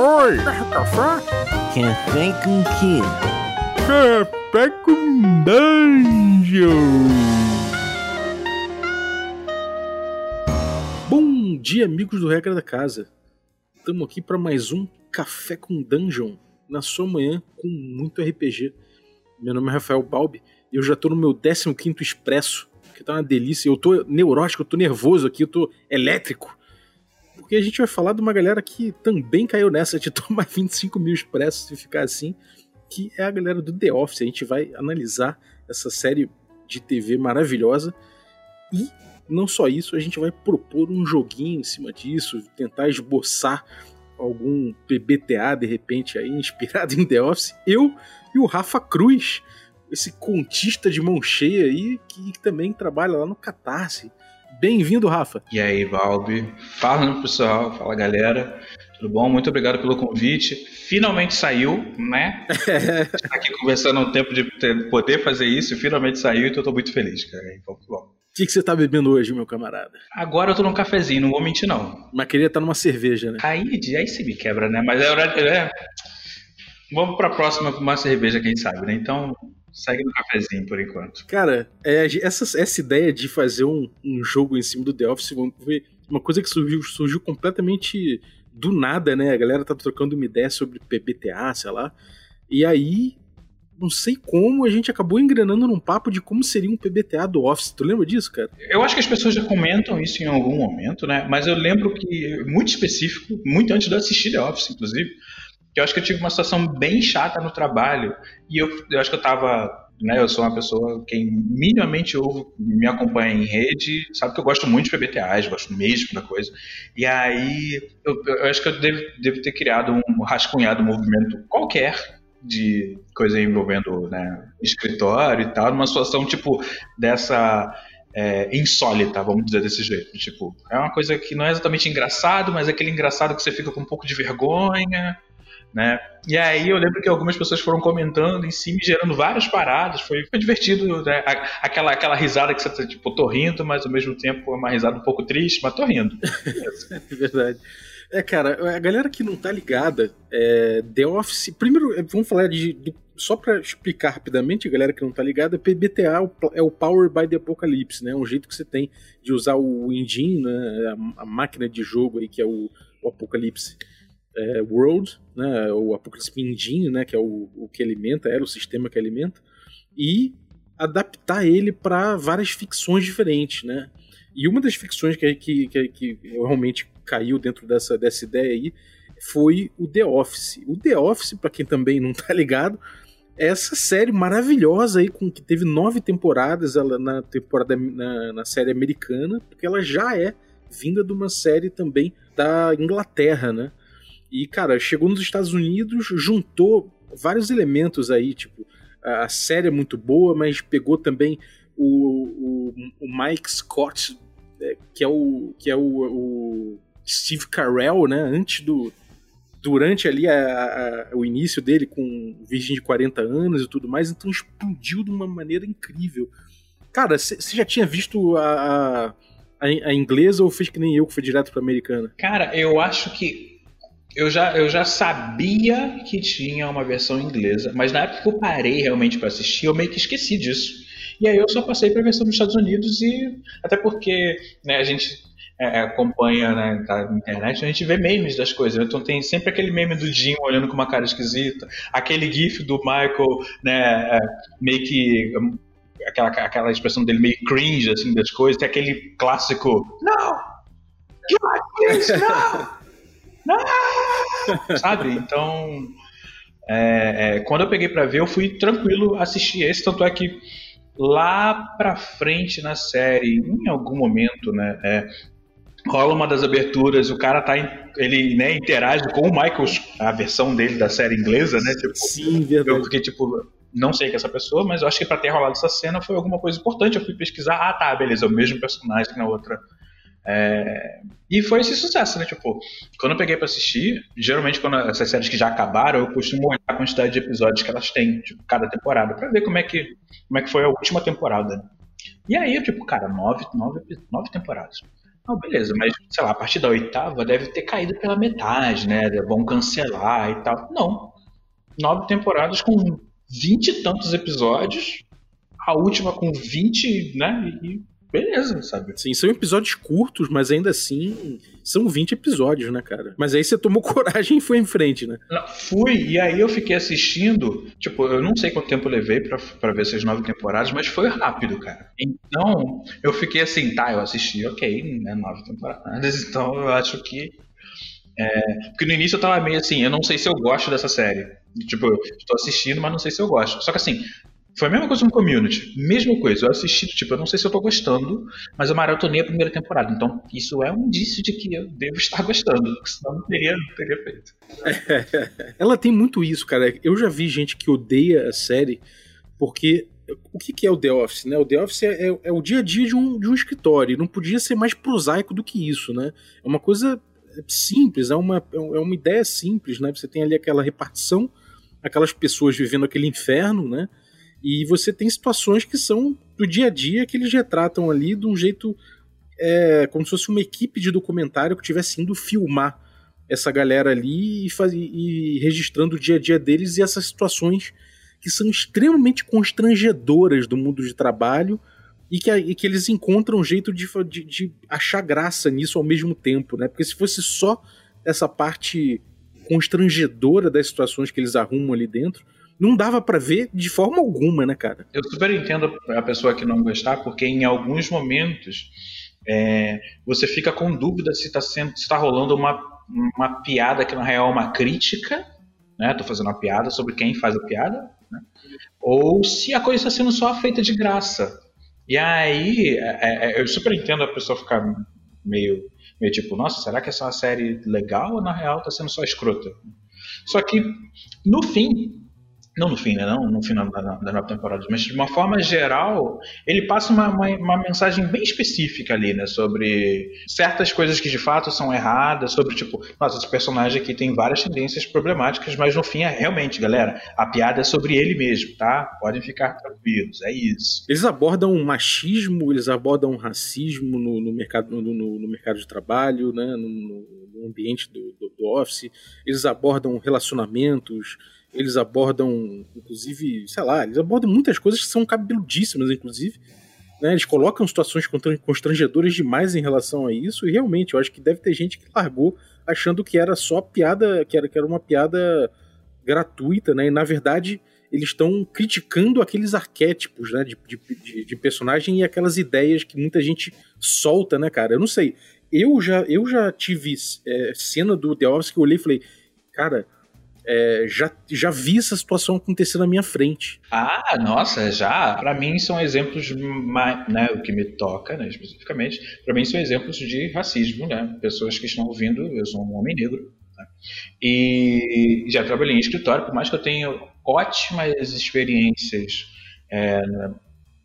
Oi! Quer café? Café com quê? Café com Dungeon! Bom dia, amigos do Regra da Casa. Estamos aqui para mais um Café com Dungeon na sua manhã com muito RPG. Meu nome é Rafael Balbi e eu já tô no meu 15 expresso, que tá uma delícia. Eu tô neurótico, eu tô nervoso aqui, eu tô elétrico. Porque a gente vai falar de uma galera que também caiu nessa de tomar 25 mil expressos e ficar assim, que é a galera do The Office. A gente vai analisar essa série de TV maravilhosa e não só isso, a gente vai propor um joguinho em cima disso, tentar esboçar algum PBTA de repente aí, inspirado em The Office. Eu e o Rafa Cruz, esse contista de mão cheia aí, que também trabalha lá no Catarse. Bem-vindo, Rafa. E aí, Balbi? Fala, pessoal. Fala, galera. Tudo bom? Muito obrigado pelo convite. Finalmente saiu, né? Estar aqui conversando um tempo de poder fazer isso, finalmente saiu, então eu tô muito feliz, cara. Então, bom. O que, que você tá bebendo hoje, meu camarada? Agora eu tô num cafezinho, não vou mentir, não. Mas queria estar numa cerveja, né? Aí, aí se me quebra, né? Mas é hora. É... Vamos pra próxima com uma cerveja, quem sabe, né? Então, segue no cafezinho por enquanto. Cara, é, essa, essa ideia de fazer um, um jogo em cima do The Office foi uma coisa que surgiu, surgiu completamente do nada, né? A galera tá trocando uma ideia sobre PBTA, sei lá. E aí, não sei como, a gente acabou engrenando num papo de como seria um PBTA do Office. Tu lembra disso, cara? Eu acho que as pessoas já comentam isso em algum momento, né? Mas eu lembro que, muito específico, muito antes de eu assistir The Office, inclusive, que eu acho que eu tive uma situação bem chata no trabalho. E eu, eu acho que eu tava né, eu sou uma pessoa, quem minimamente ouve, me acompanha em rede, sabe que eu gosto muito de PBTAs, gosto mesmo da coisa. E aí, eu, eu acho que eu devo, devo, ter criado um rascunhado movimento qualquer de coisa envolvendo né, escritório e tal, numa situação tipo dessa é, insólita, vamos dizer desse jeito. Tipo, é uma coisa que não é exatamente engraçado, mas é aquele engraçado que você fica com um pouco de vergonha né? E aí eu lembro que algumas pessoas foram comentando em cima, gerando várias paradas, foi, foi divertido, né? Aquela, aquela risada que você tá, tipo, tô rindo, mas ao mesmo tempo é uma risada um pouco triste, mas tô rindo. é verdade. É, cara, a galera que não tá ligada, é, The Office. Primeiro, é, vamos falar de. de só para explicar rapidamente, a galera que não tá ligada, PBTA é o Power by the Apocalypse, né? É um jeito que você tem de usar o engine, né? a, a máquina de jogo aí, que é o, o Apocalipse é, World, né, o Apocalipse Engine, né, que é o, o que alimenta, era o sistema que alimenta, e adaptar ele para várias ficções diferentes, né? E uma das ficções que, que, que, que, realmente caiu dentro dessa, dessa ideia aí foi o The Office. O The Office, para quem também não tá ligado, é essa série maravilhosa aí, com que teve nove temporadas ela, na temporada na, na série americana, porque ela já é vinda de uma série também da Inglaterra, né? E, cara, chegou nos Estados Unidos, juntou vários elementos aí, tipo, a série é muito boa, mas pegou também o, o, o Mike Scott, é, que é o que é o, o, Steve Carell, né, antes do durante ali a, a, o início dele com Virgem de 40 anos e tudo mais, então explodiu de uma maneira incrível. Cara, você já tinha visto a, a, a, inglesa ou fez que nem eu que foi direto pra americana? Cara, eu acho que eu já, eu já sabia que tinha uma versão inglesa, mas na época que eu parei realmente para assistir, eu meio que esqueci disso. E aí eu só passei para a versão dos Estados Unidos e até porque né, a gente é, acompanha né, na internet, a gente vê memes das coisas. Então tem sempre aquele meme do Jim olhando com uma cara esquisita, aquele gif do Michael, né, é, meio que aquela, aquela expressão dele meio cringe assim das coisas, tem aquele clássico, não, please, não. Sabe? Então, é, é, quando eu peguei para ver, eu fui tranquilo assistir esse, tanto é que lá pra frente na série, em algum momento, né, é, rola uma das aberturas, o cara tá ele né, interage com o Michael, a versão dele da série inglesa, né? Tipo, Sim, verdade. Eu fiquei tipo, não sei que é essa pessoa, mas eu acho que para ter rolado essa cena foi alguma coisa importante. Eu fui pesquisar, ah, tá, beleza, é o mesmo personagem que na outra é... E foi esse sucesso, né? Tipo, quando eu peguei para assistir, geralmente quando essas séries que já acabaram, eu costumo olhar a quantidade de episódios que elas têm, tipo, cada temporada, para ver como é que como é que foi a última temporada. E aí, tipo, cara, nove, nove, nove temporadas. Não, beleza, mas, sei lá, a partir da oitava deve ter caído pela metade, né? Vão cancelar e tal. Não. Nove temporadas com vinte e tantos episódios, a última com vinte, né? E beleza, sabe? Sim, são episódios curtos, mas ainda assim são 20 episódios, né, cara? Mas aí você tomou coragem e foi em frente, né? Não, fui, e aí eu fiquei assistindo, tipo, eu não sei quanto tempo eu levei pra, pra ver essas nove temporadas, mas foi rápido, cara. Então, eu fiquei assim, tá, eu assisti, ok, né, nove temporadas, então eu acho que é, porque no início eu tava meio assim, eu não sei se eu gosto dessa série. Tipo, eu estou assistindo, mas não sei se eu gosto. Só que assim, foi a mesma coisa no Community. Mesma coisa. Eu assisti, tipo, eu não sei se eu tô gostando, mas eu maratonei a primeira temporada. Então, isso é um indício de que eu devo estar gostando. Senão não teria, não teria feito. Ela tem muito isso, cara. Eu já vi gente que odeia a série porque. O que, que é o The Office, né? O The Office é, é, é o dia a dia de um, de um escritório. Não podia ser mais prosaico do que isso, né? É uma coisa simples, é uma, é uma ideia simples, né? Você tem ali aquela repartição, aquelas pessoas vivendo aquele inferno, né? E você tem situações que são do dia a dia que eles retratam ali de um jeito é, como se fosse uma equipe de documentário que estivesse indo filmar essa galera ali e, faz, e registrando o dia a dia deles e essas situações que são extremamente constrangedoras do mundo de trabalho e que, e que eles encontram um jeito de, de, de, achar graça nisso ao mesmo tempo, né? Porque se fosse só essa parte constrangedora das situações que eles arrumam ali dentro, não dava para ver de forma alguma, né, cara? Eu super entendo a pessoa que não gostar, porque em alguns momentos é, você fica com dúvida se está tá rolando uma, uma piada que na real é uma crítica, né? Tô fazendo uma piada sobre quem faz a piada, né? Ou se a coisa está sendo só feita de graça. E aí, é, é, eu super entendo a pessoa ficar meio, meio tipo, nossa, será que essa é uma série legal ou na real está sendo só escrota? Só que, no fim, não no fim, né? Não no final da, da nova temporada, mas de uma forma geral, ele passa uma, uma, uma, mensagem bem específica ali, né? Sobre certas coisas que de fato são erradas, sobre tipo, nossa, esse personagem aqui tem várias tendências problemáticas, mas no fim é realmente, galera, a piada é sobre ele mesmo, tá? Podem ficar tranquilos, é isso. Eles abordam machismo, eles abordam racismo no, no mercado, no, no, no, mercado de trabalho, né? No, ambiente do, do, do office, eles abordam relacionamentos eles abordam, inclusive, sei lá, eles abordam muitas coisas que são cabeludíssimas, inclusive. Né? Eles colocam situações constrangedoras demais em relação a isso, e realmente, eu acho que deve ter gente que largou achando que era só piada, que era, que era uma piada gratuita, né? E na verdade eles estão criticando aqueles arquétipos né, de, de, de, personagem e aquelas ideias que muita gente solta, né, cara? Eu não sei. Eu já, eu já tive é, cena do The Office que eu olhei e falei, cara, é, já, já vi essa situação acontecer na minha frente. Ah, nossa, já. Para mim são exemplos, né, o que me toca, né, especificamente, para mim são exemplos de racismo, né? Pessoas que estão ouvindo, eu sou um homem negro, né? e já trabalhei em escritório, por mais que eu tenha ótimas experiências é,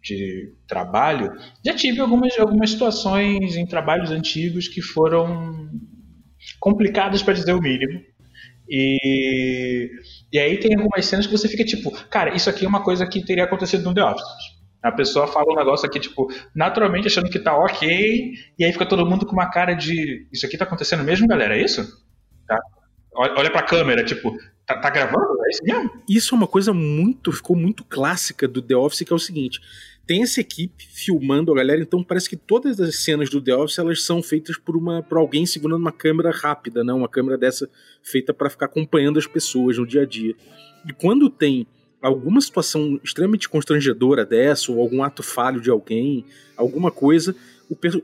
de trabalho, já tive algumas, algumas situações em trabalhos antigos que foram complicadas para dizer o mínimo. E, e aí tem algumas cenas que você fica tipo, cara, isso aqui é uma coisa que teria acontecido no The Office. A pessoa fala um negócio aqui, tipo, naturalmente achando que tá ok, e aí fica todo mundo com uma cara de. Isso aqui tá acontecendo mesmo, galera? É isso? Tá? Olha pra câmera, tipo, tá, tá gravando? É isso mesmo? Isso é uma coisa muito. ficou muito clássica do The Office, que é o seguinte: tem essa equipe filmando a galera, então parece que todas as cenas do The Office elas são feitas por uma por alguém segurando uma câmera rápida, né? Uma câmera dessa feita para ficar acompanhando as pessoas no dia a dia. E quando tem alguma situação extremamente constrangedora dessa ou algum ato falho de alguém, alguma coisa,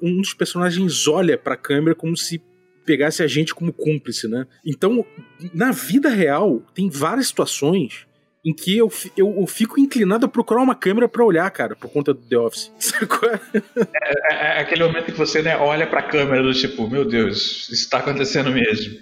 um dos personagens olha para a câmera como se pegasse a gente como cúmplice, né? Então, na vida real, tem várias situações em que eu, eu, eu, fico inclinado a procurar uma câmera para olhar, cara, por conta do The Office. É, é, é, aquele momento que você né, olha pra câmera do tipo, meu Deus, isso tá acontecendo mesmo.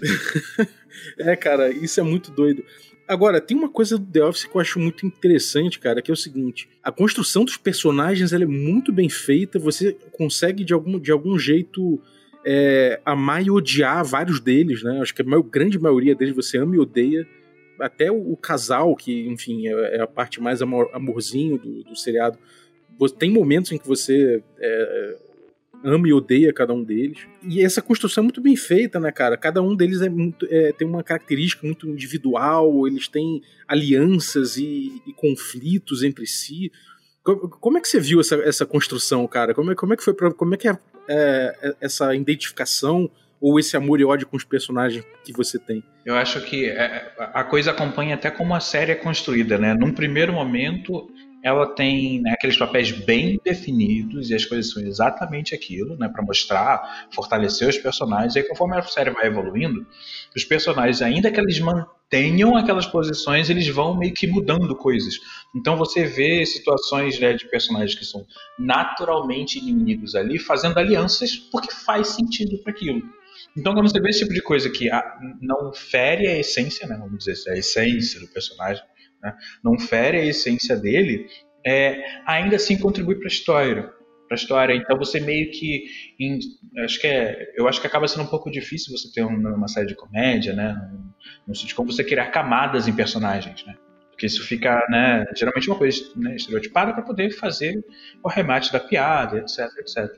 é, cara, isso é muito doido. Agora, tem uma coisa do The Office que eu acho muito interessante, cara, que é o seguinte: a construção dos personagens ela é muito bem feita, você consegue de algum, de algum jeito é, amar e odiar vários deles, né? Acho que a maior, grande maioria deles você ama e odeia até o, o, casal, que, enfim, é, é, a parte mais amor, amorzinho do, do seriado, tem momentos em que você é, ama e odeia cada um deles. E essa construção é muito bem feita, né, cara? Cada um deles é muito, é, tem uma característica muito individual, eles têm alianças e, e conflitos entre si. Como, é que você viu essa, essa construção, cara? Como é, como é que foi pra, como é que é, é essa identificação ou esse amor e ódio com os personagens que você tem? Eu acho que é, a coisa acompanha até como a série é construída, né? Num primeiro momento, ela tem né, aqueles papéis bem definidos e as coisas são exatamente aquilo, né, para mostrar, fortalecer os personagens. E aí, conforme a série vai evoluindo, os personagens, ainda que eles mantenham aquelas posições, eles vão meio que mudando coisas. Então você vê situações né, de personagens que são naturalmente inimigos ali, fazendo alianças porque faz sentido para aquilo. Então, quando você vê esse tipo de coisa que não fere a essência, né, vamos dizer a essência do personagem, né, não fere a essência dele, é, ainda assim contribui para a história. Para a história. Então, você meio que. Em, acho que é, eu acho que acaba sendo um pouco difícil você ter uma, uma série de comédia, né? No sitcom, você criar camadas em personagens, né? Porque isso fica, né, geralmente uma coisa né, estereotipada para poder fazer o remate da piada, etc, etc.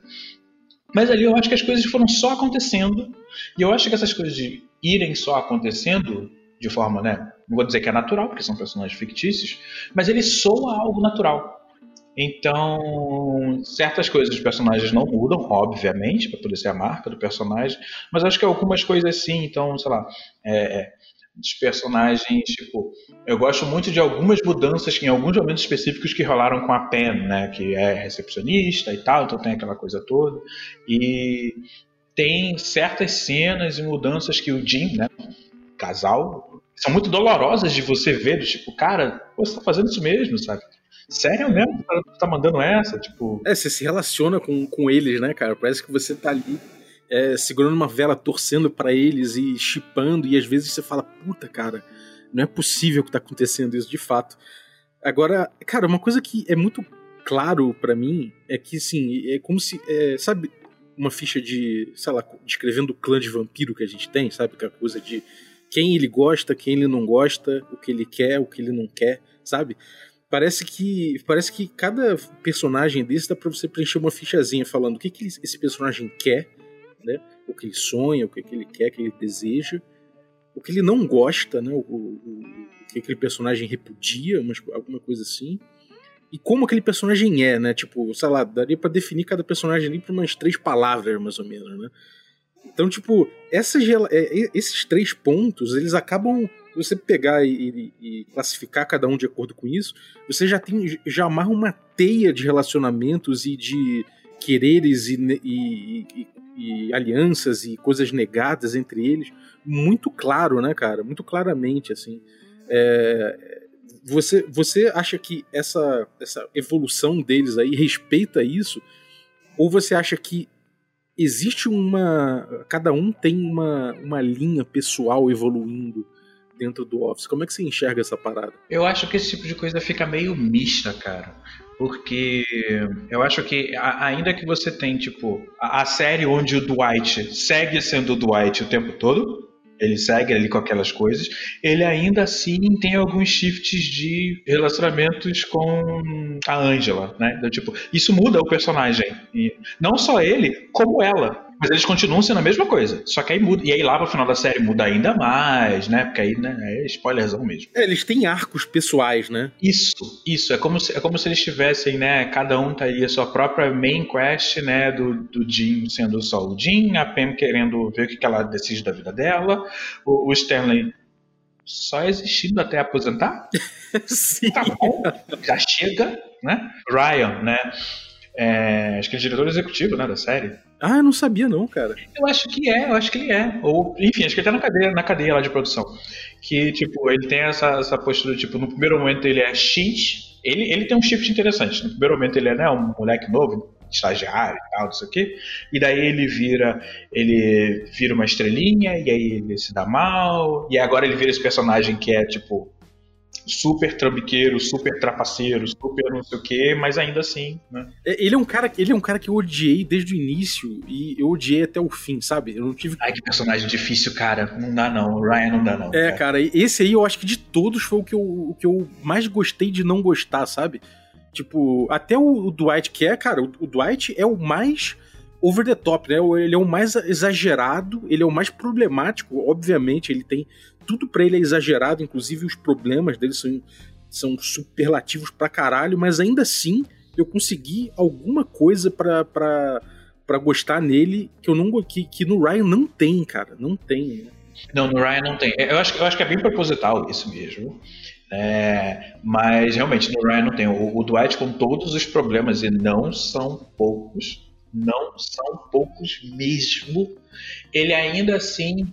Mas ali eu acho que as coisas foram só acontecendo, e eu acho que essas coisas de irem só acontecendo de forma, né, não vou dizer que é natural, porque são personagens fictícios, mas ele soa algo natural. Então, certas coisas dos personagens não mudam, obviamente, para poder ser a marca do personagem, mas acho que algumas coisas sim. Então, sei lá, é, é dos personagens, tipo, eu gosto muito de algumas mudanças em alguns momentos específicos que rolaram com a Pen, né, que é recepcionista e tal, então tem aquela coisa toda. E tem certas cenas e mudanças que o Jim, né, casal, são muito dolorosas de você ver, do tipo, cara, você tá fazendo isso mesmo, sabe? Sério mesmo? Você tá mandando essa? Tipo. É, você se relaciona com, com eles, né, cara? Parece que você tá ali é, segurando uma vela, torcendo para eles e chipando, e às vezes você fala, puta, cara, não é possível que tá acontecendo isso de fato. Agora, cara, uma coisa que é muito claro para mim é que, assim, é como se, é, sabe, uma ficha de, sei lá, descrevendo o clã de vampiro que a gente tem, sabe, aquela coisa de quem ele gosta, quem ele não gosta, o que ele quer, o que ele não quer, sabe? Parece que parece que cada personagem desse dá pra você preencher uma fichazinha falando o que, que esse personagem quer, né? O que ele sonha, o que, ele quer, o que ele deseja, o que ele não gosta, né? O, o, o que aquele personagem repudia, umas, alguma coisa assim. E como aquele personagem é, né? Tipo, sei lá, daria para definir cada personagem ali por umas três palavras, mais ou menos, né? Então, tipo, é, esses três pontos, eles acabam. Você pegar e, e, classificar cada um de acordo com isso, você já tem já amarra uma teia de relacionamentos e de quereres e, e, e, alianças e coisas negadas entre eles muito claro, né, cara? Muito claramente, assim. É, você, você acha que essa, essa evolução deles aí respeita isso? Ou você acha que existe uma. Cada um tem uma, uma linha pessoal evoluindo dentro do Office. Como é que você enxerga essa parada? Eu acho que esse tipo de coisa fica meio mista, cara porque eu acho que ainda que você tem tipo a, série onde o Dwight segue sendo o Dwight o tempo todo, ele segue ali com aquelas coisas, ele ainda assim tem alguns shifts de relacionamentos com a Angela, né? Então, tipo, isso muda o personagem, e não só ele, como ela. Mas eles continuam sendo a mesma coisa. Só que aí muda. E aí lá pro final da série muda ainda mais, né? Porque aí, né, é spoilerzão mesmo. É, eles têm arcos pessoais, né? Isso, isso. É como se, é como se eles tivessem, né? Cada um teria sua própria main quest, né? Do, do Jim sendo só o Jim, a Pam querendo ver o que, que ela decide da vida dela, o, o Stanley só existindo até aposentar. Sim. Tá bom, já chega, né? Ryan, né? É, acho que é diretor executivo né, da série. Ah, eu não sabia não, cara. Eu acho que é, eu acho que ele é. Ou, enfim, acho que ele tá na cadeia, na cadeia lá de produção. Que, tipo, ele tem essa, essa postura, tipo, no primeiro momento ele é X, ele, ele tem um shift interessante. No primeiro momento ele é né, um moleque novo, estagiário e tal, não sei o quê. E daí ele vira, ele vira uma estrelinha, e aí ele se dá mal, e agora ele vira esse personagem que é, tipo, super trambiqueiro, super trapaceiro, super não sei o quê, mas ainda assim, né? É, ele é um cara, ele é um cara que eu odiei desde o início e eu odiei até o fim, sabe? Eu não tive Ai, que personagem difícil, cara. Não dá não, o Ryan não dá não. É, cara. cara, esse aí eu acho que de todos foi o que eu, o que eu mais gostei de não gostar, sabe? Tipo, até o, o Dwight que é, cara, o, o Dwight é o mais over the top, né? Ele é o mais exagerado, ele é o mais problemático, obviamente, ele tem tudo para ele é exagerado, inclusive os problemas dele são, são superlativos pra caralho, mas ainda assim eu consegui alguma coisa para para gostar nele que eu não que, que no Ryan não tem, cara, não tem. Né? Não, no Ryan não tem. Eu acho, eu acho que é bem proposital isso mesmo. É, mas realmente no Ryan não tem. O, o Dwight com todos os problemas, e não são poucos, não são poucos mesmo, ele ainda assim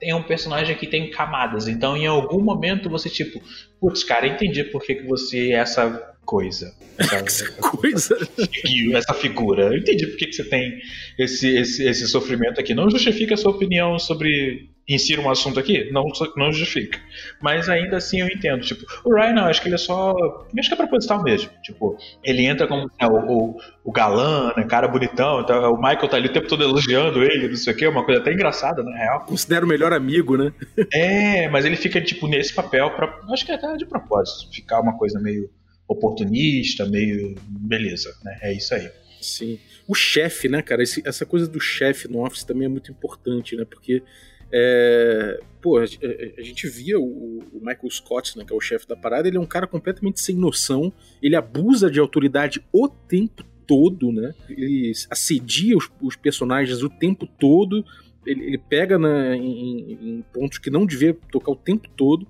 tem um personagem que tem camadas. Então, em algum momento, você, tipo, putz, cara, entendi por que, que você é essa coisa. Essa, coisa? Essa figura. Eu entendi por que, que você tem esse, esse, esse sofrimento aqui. Não justifica a sua opinião sobre insira um assunto aqui, não, não justifica. Mas ainda assim eu entendo. Tipo, o Ryan, não, acho que ele é só. Acho que é proposital mesmo. Tipo, ele entra como né, o, o, o, galã, né, cara bonitão. Então, o Michael tá ali o tempo todo elogiando ele, não sei o quê, uma coisa até engraçada, na real. Considera o melhor amigo, né? é, mas ele fica, tipo, nesse papel, pra, acho que é até de propósito, ficar uma coisa meio oportunista, meio. beleza, né? É isso aí. Sim. O chefe, né, cara? Esse, essa coisa do chefe no Office também é muito importante, né? Porque é, pô, a, a, gente via o, o, Michael Scott, né, que é o chefe da parada, ele é um cara completamente sem noção, ele abusa de autoridade o tempo todo, né? Ele assedia os, os personagens o tempo todo, ele, ele pega na, em, em, pontos que não devia tocar o tempo todo,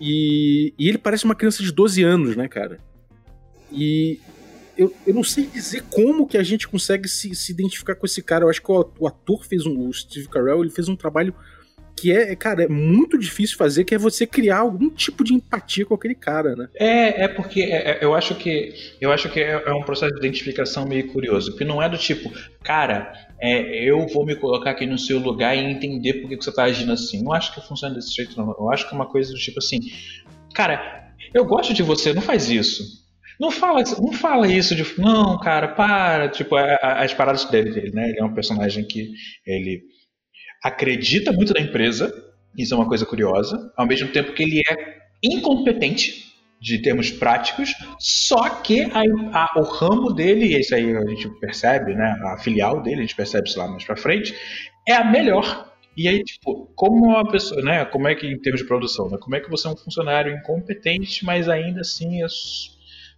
e, e ele parece uma criança de 12 anos, né, cara? E eu, eu não sei dizer como que a gente consegue se, se identificar com esse cara. Eu acho que o, o ator fez um. O Steve Carell, ele fez um trabalho que é, cara, é muito difícil fazer, que é você criar algum tipo de empatia com aquele cara, né? É, é porque é, é eu acho que eu acho que é, é, um processo de identificação meio curioso, porque não é do tipo, cara, é, eu vou me colocar aqui no seu lugar e entender por que você tá agindo assim. Não acho que funciona desse jeito, não. Eu acho que é uma coisa do tipo assim, cara, eu gosto de você, não faz isso. Não fala, não fala isso de. Não, cara, para. Tipo, é, as paradas dele, né? Ele é um personagem que ele acredita muito na empresa. Isso é uma coisa curiosa. Ao mesmo tempo que ele é incompetente de termos práticos, só que a, a, o ramo dele, e isso aí a gente percebe, né? A filial dele, a gente percebe isso lá mais pra frente, é a melhor. E aí, tipo, como uma pessoa, né? Como é que, em termos de produção, né? Como é que você é um funcionário incompetente, mas ainda assim é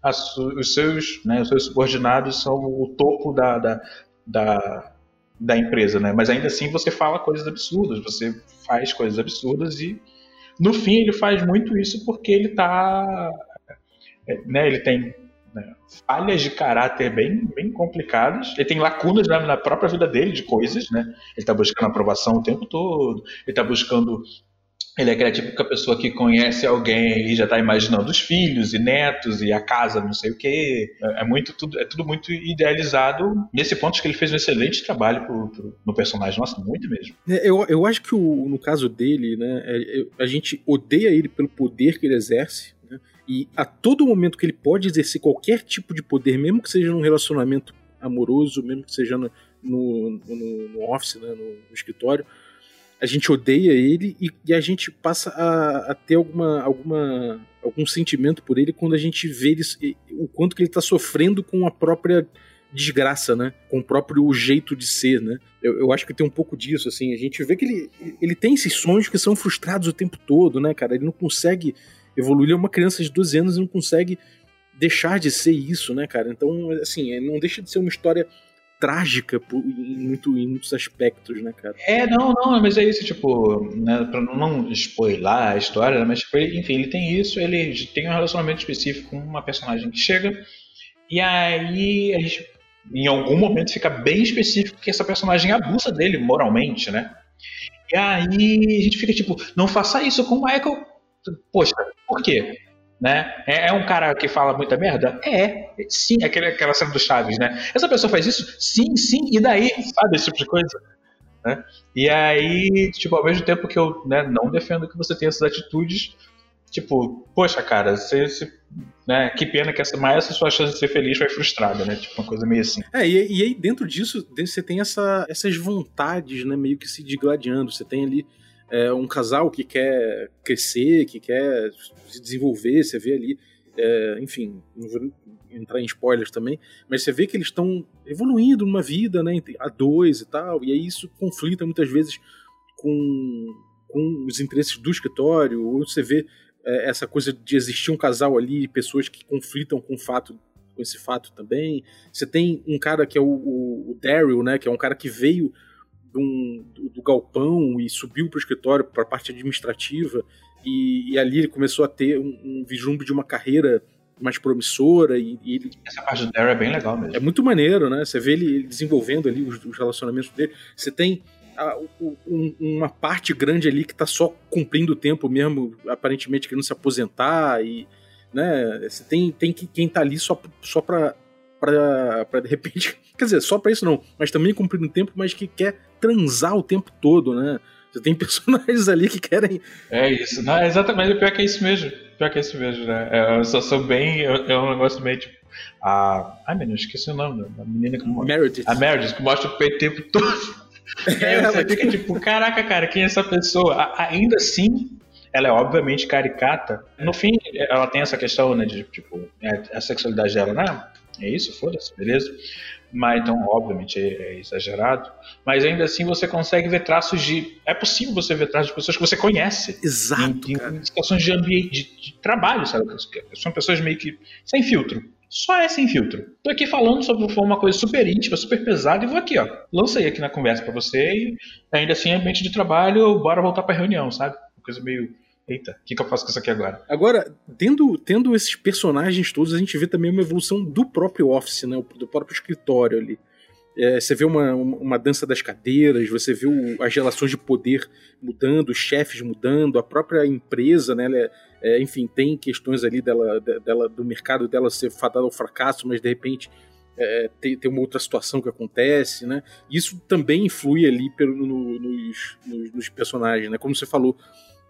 as, os, seus, né, os seus subordinados são o topo da, da, da, da, empresa, né? Mas ainda assim você fala coisas absurdas, você faz coisas absurdas e no fim ele faz muito isso porque ele tá, é, né? Ele tem né, falhas de caráter bem, bem complicadas. Ele tem lacunas na, na, própria vida dele de coisas, né? Ele está buscando aprovação o tempo todo. Ele está buscando ele é aquela típica pessoa que conhece alguém e já está imaginando os filhos e netos e a casa, não sei o quê. É, é, muito tudo, é tudo muito idealizado. Nesse ponto acho que ele fez um excelente trabalho pro, pro, no personagem, nossa, muito mesmo. É, eu, eu acho que o, no caso dele, né, é, a gente odeia ele pelo poder que ele exerce. Né, e a todo momento que ele pode exercer qualquer tipo de poder, mesmo que seja num relacionamento amoroso, mesmo que seja no, no, no, office, né, no, no escritório, a gente odeia ele e, e a gente passa a, a, ter alguma, alguma, algum sentimento por ele quando a gente vê ele, o quanto que ele está sofrendo com a própria desgraça, né? Com o próprio jeito de ser, né? Eu, eu acho que tem um pouco disso, assim. A gente vê que ele, ele tem esses sonhos que são frustrados o tempo todo, né, cara? Ele não consegue evoluir. Ele é uma criança de 12 anos e não consegue deixar de ser isso, né, cara? Então, assim, não deixa de ser uma história trágica em, muito, em muitos aspectos, né, cara? É, não, não, mas é isso, tipo, né, pra não spoiler a história, né, mas, tipo, enfim, ele tem isso, ele tem um relacionamento específico com uma personagem que chega, e aí a gente, em algum momento, fica bem específico que essa personagem abusa dele moralmente, né? E aí a gente fica tipo, não faça isso com o Michael. Poxa, por quê? Né? É, é, um cara que fala muita merda? É, sim, é aquele, aquela cena do Chaves, né? Essa pessoa faz isso? Sim, sim, e daí? Sabe, esse tipo de coisa? Né? E aí, tipo, ao mesmo tempo que eu né, não defendo que você tenha essas atitudes, tipo, poxa, cara, você, você né, que pena que essa, mais essa sua chance de ser feliz foi frustrada, né? Tipo, uma coisa meio assim. É, e, e aí dentro disso, você tem essa, essas vontades, né, meio que se digladiando. Você tem ali é, um casal que quer crescer, que quer se desenvolver, você vê ali é, enfim, não vou entrar em spoilers também, mas você vê que eles estão evoluindo numa vida, né, a dois e tal, e aí isso conflita muitas vezes com, com os interesses do escritório, ou você vê é, essa coisa de existir um casal ali, pessoas que conflitam com o fato esse fato também. Você tem um cara que é o, o, o Daryl, né, que é um cara que veio do, do, galpão e subiu para o escritório, para a parte administrativa, e, e, ali ele começou a ter um, um vislumbre de uma carreira mais promissora e, e ele... Essa parte do Daryl é bem legal mesmo. É muito maneiro, né? Você vê ele desenvolvendo ali os, os relacionamentos dele. Você tem a, um, uma parte grande ali que tá só cumprindo o tempo mesmo, aparentemente querendo se aposentar e, né? Você tem, tem que, quem tá ali só, só pra, pra, pra de repente, quer dizer, só pra isso não, mas também cumprindo o tempo, mas que quer transar o tempo todo, né? Você tem personagens ali que querem. É isso, não, exatamente, pior que é isso mesmo. Pior que é isso mesmo, né? É uma situação bem. É um negócio meio tipo. A. Ai, menino, esqueci o nome da menina que mostra. Meredith. A Meredith, que mostra o peito o tempo todo. É, você fica tipo, caraca, cara, quem é essa pessoa? Ainda assim, ela é obviamente caricata. No fim, ela tem essa questão, né, de tipo, é, a sexualidade dela, né? É isso, foda-se, beleza? Mas então, obviamente, é, é, exagerado. Mas ainda assim você consegue ver traços de. É possível você ver traços de pessoas que você conhece. Exato. Em, em situações de ambiente, de, de, trabalho, sabe? São pessoas meio que sem filtro. Só é sem filtro. Tô aqui falando sobre uma coisa super íntima, super pesada, e vou aqui, ó. Lancei aqui na conversa para você e ainda assim, ambiente de trabalho, bora voltar pra reunião, sabe? Uma coisa meio eita, o que, que, eu faço com isso aqui agora? Agora, tendo, tendo esses personagens todos, a gente vê também uma evolução do próprio Office, né? Do próprio escritório ali. É, você vê uma, uma dança das cadeiras, você vê o, as relações de poder mudando, os chefes mudando, a própria empresa, né? É, é, enfim, tem questões ali dela, dela, do mercado dela ser fadada ao fracasso, mas de repente é, tem, tem, uma outra situação que acontece, né? Isso também influi ali pelo, no, nos, nos, nos, personagens, né? Como você falou,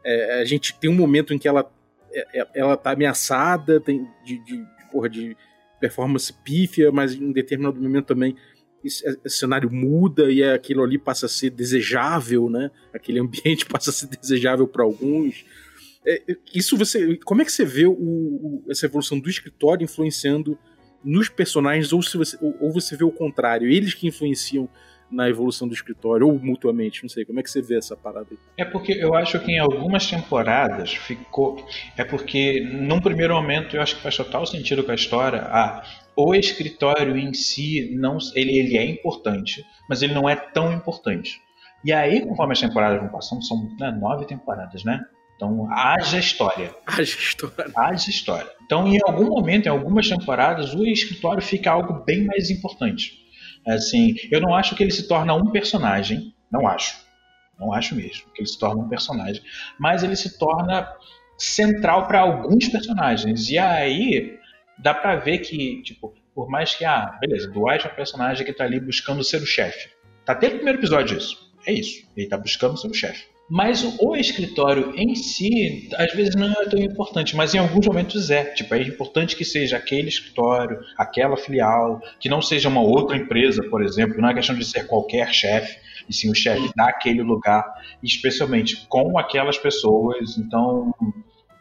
é, a gente tem um momento em que ela é, é, ela tá ameaçada tem, de, de, porra, de performance pífia, mas em um determinado momento também esse, esse, cenário muda e aquilo ali passa a ser desejável, né? Aquele ambiente passa a ser desejável para alguns. É, isso você, como é que você vê o, o, essa evolução do escritório influenciando nos personagens ou se você, ou, ou você vê o contrário, eles que influenciam na evolução do escritório, ou mutuamente, não sei, como é que você vê essa parada aí? É porque eu acho que em algumas temporadas ficou. É porque num primeiro momento eu acho que faz total sentido com a história. Ah, o escritório em si não ele, ele é importante, mas ele não é tão importante. E aí, conforme as temporadas vão passando, são né, nove temporadas, né? Então, haja história. Haja história. Haja história. Então, em algum momento, em algumas temporadas, o escritório fica algo bem mais importante. Assim, eu não acho que ele se torna um personagem, não acho. Não acho mesmo que ele se torna um personagem, mas ele se torna central para alguns personagens. E aí dá para ver que, tipo, por mais que ah, beleza, Dwight é um personagem que tá ali buscando ser o chefe. Tá até no primeiro episódio isso. É isso. Ele tá buscando ser o chefe. Mas o, o, escritório em si, às vezes não é tão importante, mas em alguns momentos é. Tipo, é importante que seja aquele escritório, aquela filial, que não seja uma outra empresa, por exemplo. Não é questão de ser qualquer chefe, e sim o chefe daquele lugar, especialmente com aquelas pessoas. Então,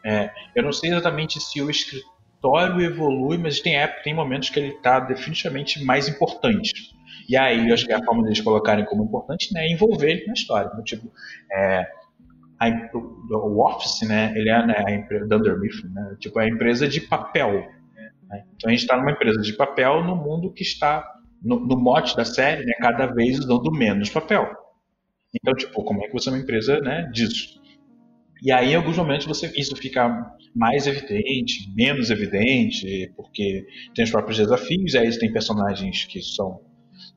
é, eu não sei exatamente se o escritório evolui, mas tem época, tem momentos que ele está definitivamente mais importante. E aí, eu acho que a forma deles colocarem como importante né, é envolver ele na história. Então, tipo, é, a, o Office, né, ele é né, a empresa Dunder Mifflin, né, tipo, é a empresa de papel. Né? Então, a gente está numa empresa de papel no mundo que está, no, no mote da série, né, cada vez usando menos papel. Então, tipo, como é que você é uma empresa né, disso? E aí, em alguns momentos, você, isso fica mais evidente, menos evidente, porque tem os próprios desafios, aí tem personagens que são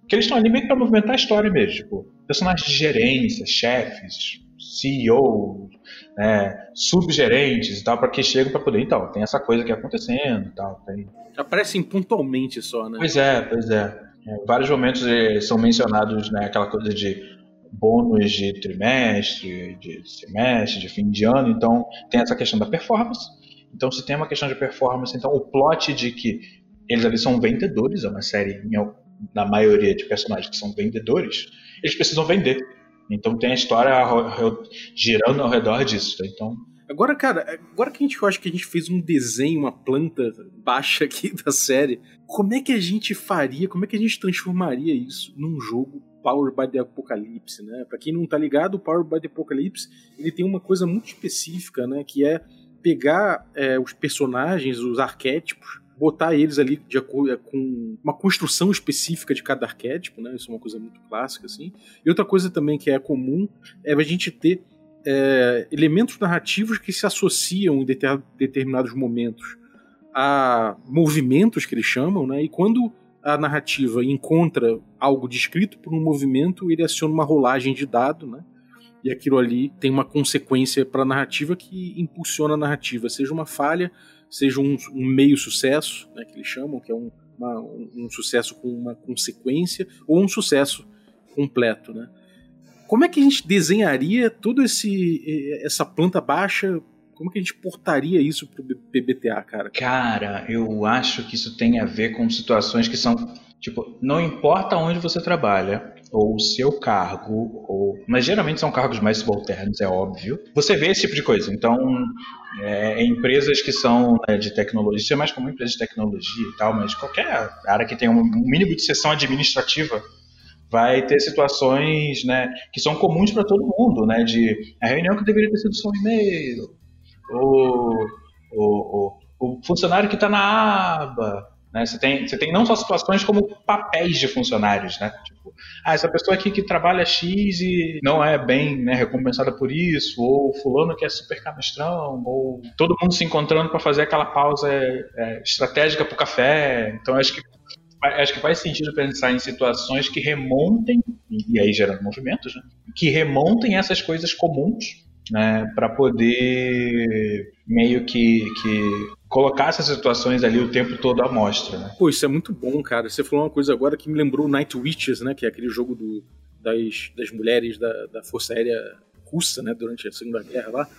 que eles estão ali meio para movimentar a história mesmo. Tipo, personagens de gerência, chefes, CEO, né, subgerentes e tal, para que chegam para poder. Então, tem essa coisa que é acontecendo e tal. Tem... Aparecem pontualmente só, né? Pois é, pois é. é vários momentos eh, são mencionados né, aquela coisa de bônus de trimestre, de semestre, de fim de ano. Então, tem essa questão da performance. Então, se tem uma questão de performance, então o plot de que eles ali são vendedores, é uma série na maioria de personagens que são vendedores, eles precisam vender. Então tem a história girando ao redor disso. Tá? Então Agora, cara, agora que a gente acha que a gente fez um desenho, uma planta baixa aqui da série, como é que a gente faria, como é que a gente transformaria isso num jogo Power by the Apocalypse, né? Quem não tá ligado, o Power by the Apocalypse ele tem uma coisa muito específica, né? Que é pegar é, os personagens, os arquétipos, botar eles ali de acordo é, com uma construção específica de cada arquétipo, né? Isso é uma coisa muito clássica, assim. E outra coisa também que é comum é a gente ter é, elementos narrativos que se associam em determinados momentos a movimentos que eles chamam, né? E quando a narrativa encontra algo descrito por um movimento, ele aciona uma rolagem de dado, né? E aquilo ali tem uma consequência para a narrativa que impulsiona a narrativa, seja uma falha, seja um, um meio sucesso, né, que eles chamam, que é um, uma, um, sucesso com uma consequência, ou um sucesso completo, né? Como é que a gente desenharia toda essa planta baixa como que a gente portaria isso pro PBTA, cara? Cara, eu acho que isso tem a ver com situações que são, tipo, não importa onde você trabalha, ou seu cargo, ou... mas geralmente são cargos mais subalternos, é óbvio. Você vê esse tipo de coisa. Então, é, empresas que são né, de tecnologia, isso é mais como empresa de tecnologia e tal, mas qualquer área que tenha um mínimo de sessão administrativa vai ter situações né, que são comuns para todo mundo, né, de a reunião que deveria ter sido só um e-mail, o, o, o, o funcionário que está na aba. Né? Você, tem, você tem não só situações como papéis de funcionários. Né? Tipo, ah, essa pessoa aqui que trabalha X e não é bem né, recompensada por isso, ou fulano que é super canastrão, ou todo mundo se encontrando para fazer aquela pausa é, é, estratégica para o café. Então, acho que acho que faz sentido pensar em situações que remontem, e aí gerando movimentos, né? que remontem essas coisas comuns né, para poder meio que, que colocar essas situações ali o tempo todo à mostra. Né? Pô, isso é muito bom, cara. Você falou uma coisa agora que me lembrou Night Witches, né, que é aquele jogo do, das, das mulheres da, da Força Aérea Russa, né, durante a Segunda Guerra lá,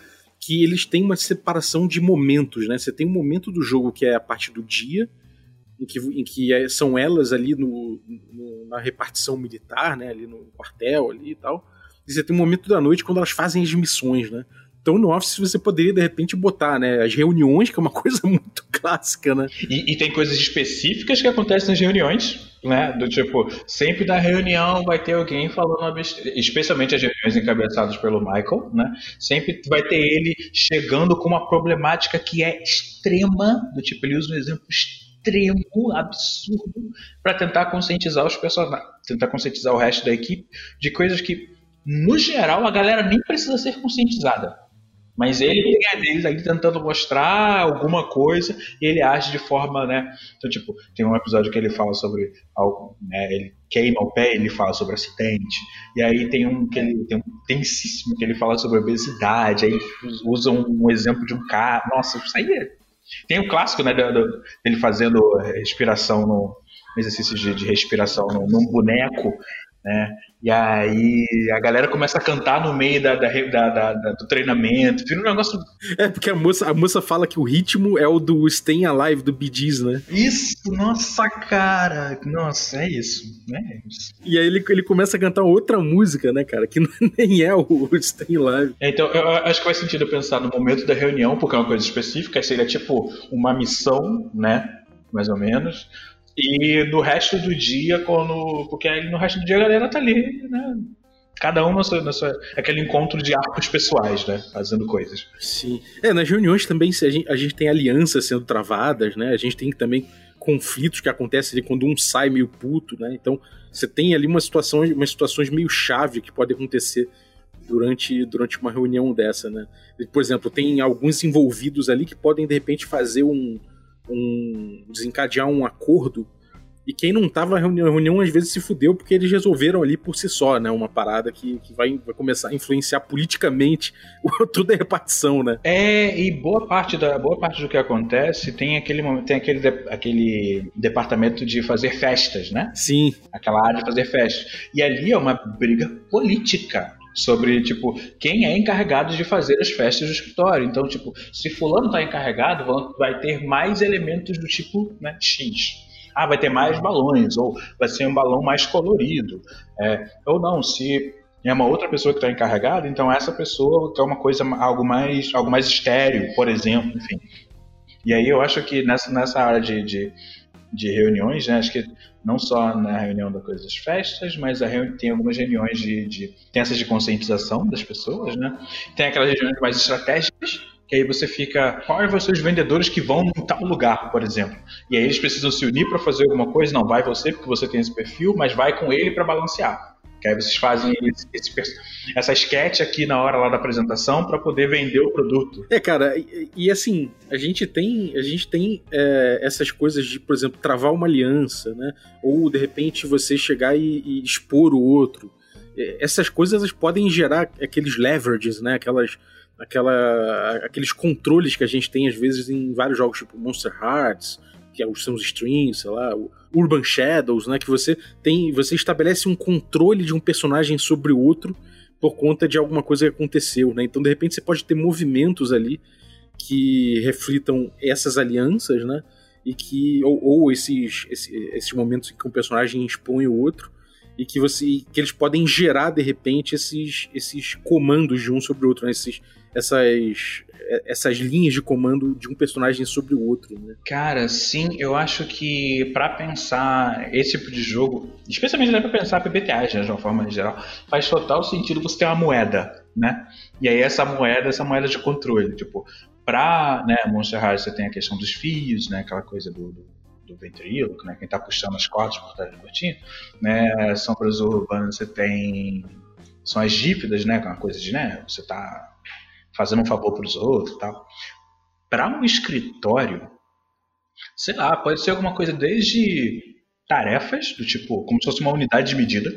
que eles têm uma separação de momentos, né? Você tem um momento do jogo que é a parte do dia, em que, em que é, são elas ali no, no, na repartição militar, né, ali no quartel ali e tal, você tem um momento da noite quando elas fazem as missões, né? Então no Office você poderia de repente botar, né, as reuniões, que é uma coisa muito clássica, né? E, e, tem coisas específicas que acontecem nas reuniões, né? Do tipo, sempre na reunião vai ter alguém falando besteira, especialmente as reuniões encabeçadas pelo Michael, né? Sempre vai ter ele chegando com uma problemática que é extrema, do tipo, ele usa um exemplo extremo, absurdo, para tentar conscientizar os personagens, tentar conscientizar o resto da equipe de coisas que no geral, a galera nem precisa ser conscientizada. Mas ele tem a ali tentando mostrar alguma coisa e ele age de forma, né? Então, tipo, tem um episódio que ele fala sobre algo, né? Ele queima o pé, ele fala sobre acidente. E aí tem um que ele tem um tensíssimo que ele fala sobre obesidade. Aí usa um, um exemplo de um cara. Nossa, isso aí é... Tem o um clássico, né? Dele fazendo respiração no exercício de, de respiração num boneco né? E aí a galera começa a cantar no meio da, da, da, da, do treinamento, vira um negócio. É, porque a moça, a moça fala que o ritmo é o do Stay Alive do Bee Gees, né? Isso, nossa, cara. Nossa, é isso. É isso. E aí ele, ele começa a cantar outra música, né, cara? Que nem é o, o Stay Alive. É, então, eu acho que faz sentido pensar no momento da reunião, porque é uma coisa específica, seria tipo uma missão, né? Mais ou menos e no resto do dia, quando. Porque aí no resto do dia a galera tá ali, né? Cada um na sua, na sua, aquele encontro de arcos pessoais, né? Fazendo coisas. Sim. É, nas reuniões também a gente, a gente tem alianças sendo travadas, né? A gente tem também conflitos que acontecem ali quando um sai meio puto, né? Então você tem ali uma situação, umas situações meio chave que podem acontecer durante, durante uma reunião dessa, né? Por exemplo, tem alguns envolvidos ali que podem de repente fazer um, um desencadear um acordo e quem não tava na reunião, reunião às vezes se fudeu porque eles resolveram ali por si só, né? Uma parada que, que vai, vai começar a influenciar politicamente toda a repartição, né? É, e boa parte da boa parte do que acontece tem aquele tem aquele, de, aquele departamento de fazer festas, né? Sim. Aquela área de fazer festas. E ali é uma briga política sobre, tipo, quem é encarregado de fazer as festas do escritório. Então, tipo, se fulano está encarregado, vai ter mais elementos do tipo né, X. Ah, vai ter mais balões, ou vai ser um balão mais colorido. É, ou não, se é uma outra pessoa que está encarregada, então essa pessoa quer uma coisa, algo mais, algo mais estéreo, por exemplo, enfim. E aí eu acho que nessa, nessa área de, de, de reuniões, né, acho que não só na reunião da coisa das festas, mas reuni tem algumas reuniões de, de de conscientização das pessoas, né? Tem aquelas reuniões mais estratégicas, que aí você fica, quais vão ser os vendedores que vão em tal lugar, por exemplo. E aí eles precisam se unir para fazer alguma coisa, não vai você porque você tem esse perfil, mas vai com ele para balancear. Que aí vocês fazem esse, esse, essa sketch aqui na hora lá da apresentação para poder vender o produto. É, cara, e, e, assim, a gente tem, a gente tem é, essas coisas de, por exemplo, travar uma aliança, né? Ou de repente você chegar e, e expor o outro. É, essas coisas podem gerar aqueles leverages, né? Aquelas, aquela, aqueles controles que a gente tem às vezes em vários jogos, tipo Monster Hearts, que é são os streams, sei lá, Urban Shadows, né? Que você tem. Você estabelece um controle de um personagem sobre o outro por conta de alguma coisa que aconteceu, né? Então, de repente, você pode ter movimentos ali que reflitam essas alianças, né? E que. Ou, ou esses, esses, esses momentos em que um personagem expõe o outro e que você que eles podem gerar de repente esses, esses comandos de um sobre o outro, né? esses, essas, essas linhas de comando de um personagem sobre o outro. Né? Cara, sim, eu acho que para pensar esse tipo de jogo, especialmente dá para pensar PBTA né, de uma forma geral, faz total sentido você ter uma moeda, né? E aí essa moeda, essa moeda de controle, tipo, para né, Monster High você tem a questão dos fios, né? Aquela coisa do, do do ventríloco, né, quem está puxando as cordas por trás do cortinho, né, sombras urbanas você tem são as dívidas, né, é uma coisa de, né, você está fazendo um favor para os outros, tal. Para um escritório, sei lá, pode ser alguma coisa desde tarefas do tipo, como se fosse uma unidade de medida,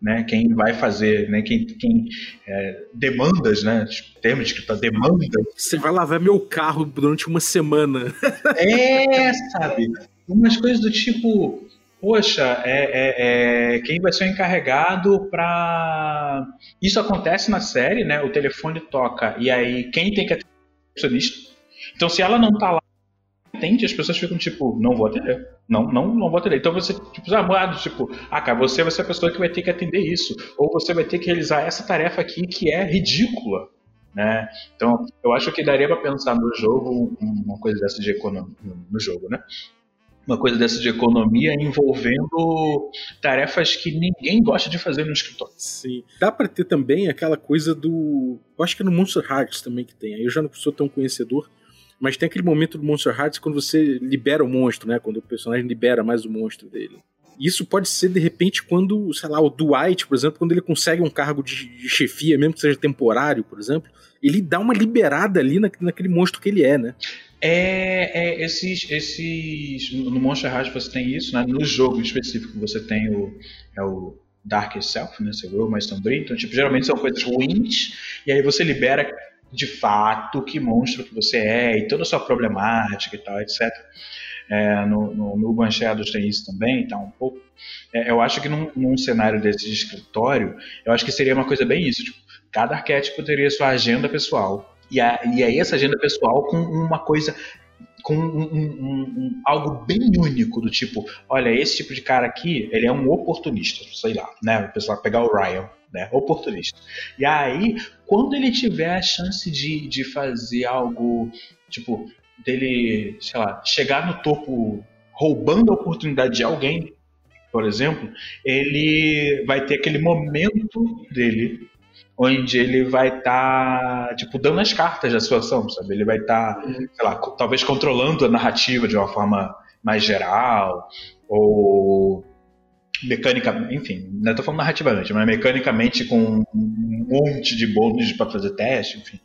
né? Quem vai fazer, né? Quem, quem é, demandas, né? Termo de escrita demanda. Você vai lavar meu carro durante uma semana. É, sabe? Umas coisas do tipo, poxa, é, é, é, quem vai ser o encarregado para. Isso acontece na série, né? O telefone toca e aí quem tem que atender é o recepcionista. Então, se ela não tá lá, atende, as pessoas ficam tipo, não vou atender. Não, não, não vou atender. Então você, tipo, ah, tipo, ah, cara, você vai ser a pessoa que vai ter que atender isso. Ou você vai ter que realizar essa tarefa aqui que é ridícula. Né? Então, eu acho que daria para pensar no jogo uma coisa dessa de economia no jogo, né? Uma coisa dessa de economia envolvendo tarefas que ninguém gosta de fazer no escritório. Sim. Dá para ter também aquela coisa do. Eu acho que é no Monster Hearts também que tem. Eu já não sou tão conhecedor. Mas tem aquele momento do Monster Hearts quando você libera o monstro, né? Quando o personagem libera mais o monstro dele. Isso pode ser, de repente, quando, sei lá, o Dwight, por exemplo, quando ele consegue um cargo de, chefia, mesmo que seja temporário, por exemplo, ele dá uma liberada ali na, naquele monstro que ele é, né? É, é, esses, esses. No Monster Hearts você tem isso, né? No jogo específico você tem o. É o Dark Self, né? Você o mais sombrio. Então, tipo, geralmente são coisas ruins, e aí você libera de fato que monstro que você é e toda a sua problemática e tal, etc. É, no, no, no tem isso também, tá um pouco. É, eu acho que num, num, cenário desse de escritório, eu acho que seria uma coisa bem isso. Tipo, cada arquétipo teria sua agenda pessoal. E, a, e aí essa agenda pessoal com uma coisa com um, um, um, algo bem único do tipo, olha, esse tipo de cara aqui, ele é um oportunista, sei lá, né? O pessoal pegar o Ryan, né? Oportunista. E aí, quando ele tiver a chance de, de fazer algo, tipo, dele, sei lá, chegar no topo roubando a oportunidade de alguém, por exemplo, ele vai ter aquele momento dele onde ele vai estar, tá, tipo, dando as cartas da situação, sabe? Ele vai estar, tá, uhum. sei lá, talvez controlando a narrativa de uma forma mais geral, ou mecanicamente, enfim, não estou falando narrativamente, mas mecanicamente com um monte de bônus para fazer teste, enfim.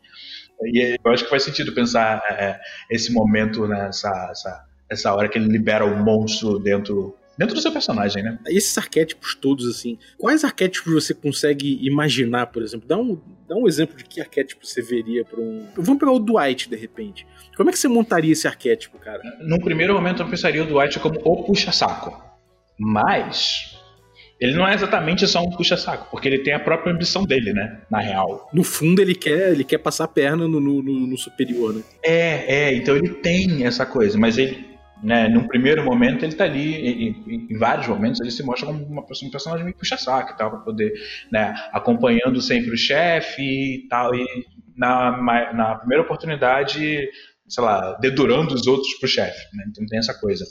E eu acho que faz sentido pensar é, esse momento, nessa essa, essa hora que ele libera o monstro dentro dentro do seu personagem, né? Esses arquétipos todos, assim, quais arquétipos você consegue imaginar, por exemplo? Dá um, dá um exemplo de que arquétipo você veria para um. Vamos pegar o Dwight, de repente. Como é que você montaria esse arquétipo, cara? Num primeiro momento, eu pensaria o Dwight como o puxa-saco. Mas. Ele não é exatamente só um puxa-saco, porque ele tem a própria ambição dele, né? Na real. No fundo, ele quer, ele quer passar a perna no, no, no superior, né? É, é, então ele tem essa coisa, mas ele né, num primeiro momento ele está ali, em, em, vários momentos ele se mostra como uma pessoa, um personagem meio puxa-saco e tal, para poder, né, acompanhando sempre o chefe e tal, e na, na primeira oportunidade, sei lá, dedurando os outros pro chefe, né, então tem essa coisa.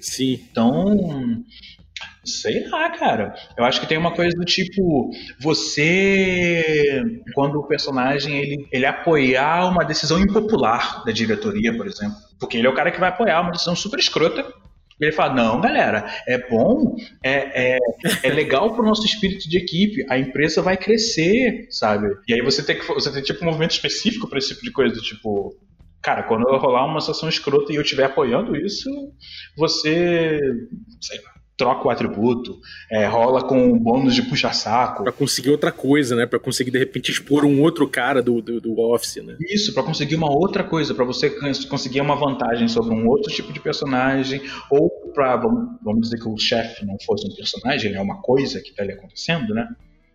Sim. Então, Sei lá, cara. Eu acho que tem uma coisa do tipo, você, quando o personagem ele, ele apoiar uma decisão impopular da diretoria, por exemplo, porque ele é o cara que vai apoiar uma decisão super escrota. Ele fala, não, galera, é bom, é, é, é legal pro nosso espírito de equipe, a empresa vai crescer, sabe? E aí você tem que você tem tipo um movimento específico para esse tipo de coisa, tipo, cara, quando eu rolar uma situação escrota e eu estiver apoiando isso, você, sei lá, troca o atributo, é, rola com bônus de puxa-saco. Pra conseguir outra coisa, né? Pra conseguir, de repente, expor um outro cara do, do, do Office, né? Isso, pra conseguir uma outra coisa, pra você conseguir uma vantagem sobre um outro tipo de personagem, ou pra, vamos, dizer que o chefe não fosse um personagem, ele é uma coisa que tá ali acontecendo, né?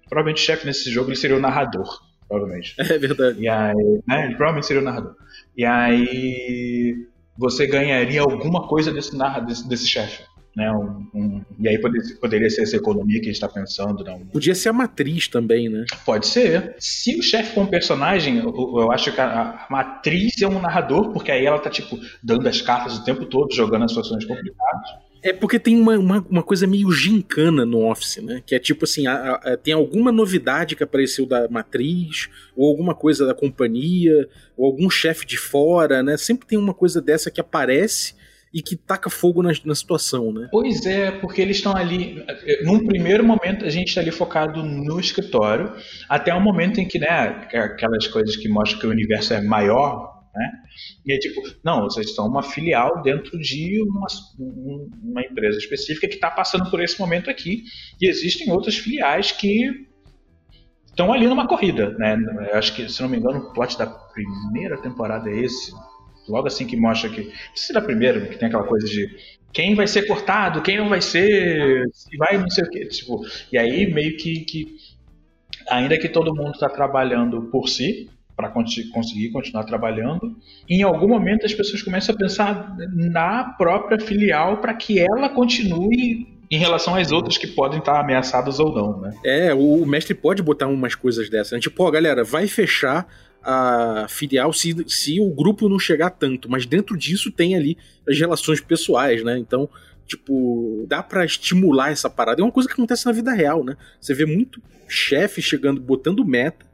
Provavelmente o chefe nesse jogo ele seria o narrador, provavelmente. É verdade. E aí, né? Ele provavelmente seria o narrador. E aí você ganharia alguma coisa desse, desse, desse chefe. Né, um, um, e aí poderia, poderia ser essa economia que a gente está pensando. Né. Podia ser a matriz também, né? Pode ser. Se o chefe for um personagem, eu, eu acho que a, a, matriz é um narrador, porque aí ela tá, tipo, dando as cartas o tempo todo, jogando as situações complicadas. É porque tem uma, uma, uma, coisa meio gincana no Office, né? Que é tipo assim, a, a, tem alguma novidade que apareceu da matriz, ou alguma coisa da companhia, ou algum chefe de fora, né? Sempre tem uma coisa dessa que aparece e que taca fogo na, na situação, né? Pois é, porque eles estão ali. Num primeiro momento, a gente está ali focado no escritório, até o momento em que, né, aquelas coisas que mostram que o universo é maior, né? E é tipo, não, vocês são uma filial dentro de uma, uma empresa específica que está passando por esse momento aqui, e existem outras filiais que estão ali numa corrida, né? Acho que, se não me engano, o plot da primeira temporada é esse logo assim que mostra que. Isso da primeira, que tem aquela coisa de quem vai ser cortado, quem não vai ser, se vai não sei o quê. Tipo, e aí meio que, que ainda que todo mundo está trabalhando por si, para conseguir continuar trabalhando, em algum momento as pessoas começam a pensar na própria filial para que ela continue em relação às outras que podem estar ameaçadas ou não, né? É, o mestre pode botar umas coisas dessas. Né? Tipo, ó, galera, vai fechar a filial se, se o grupo não chegar tanto, mas dentro disso tem ali as relações pessoais, né? Então, tipo, dá para estimular essa parada. É uma coisa que acontece na vida real, né? Você vê muito chefe chegando, botando meta,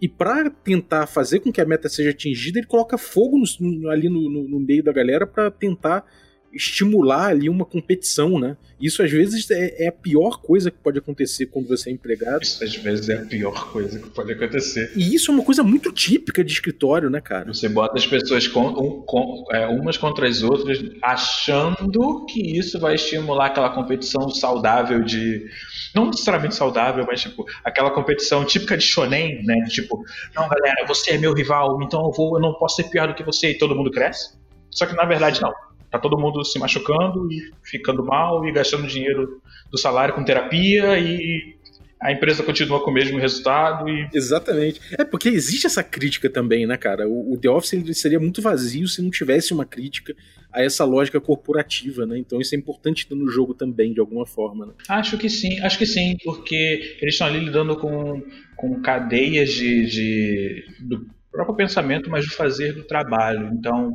e para tentar fazer com que a meta seja atingida, ele coloca fogo no, ali no, no, no meio da galera para tentar estimular ali uma competição, né? Isso às vezes é, é, a pior coisa que pode acontecer quando você é empregado. Isso às vezes é a pior coisa que pode acontecer. E isso é uma coisa muito típica de escritório, né, cara? Você bota as pessoas com, um, com, é, umas contra as outras, achando que isso vai estimular aquela competição saudável de. Não necessariamente saudável, mas tipo, aquela competição típica de shonen, né? Tipo, não, galera, você é meu rival, então eu vou, eu não posso ser pior do que você e todo mundo cresce. Só que na verdade não tá todo mundo se machucando e ficando mal e gastando dinheiro do salário com terapia e a empresa continua com o mesmo resultado e... Exatamente. É porque existe essa crítica também, né, cara? O, o The Office seria muito vazio se não tivesse uma crítica a essa lógica corporativa, né? Então isso é importante no jogo também, de alguma forma, né? Acho que sim, acho que sim, porque eles estão ali lidando com, com cadeias de, de do próprio pensamento, mas do fazer do trabalho. Então,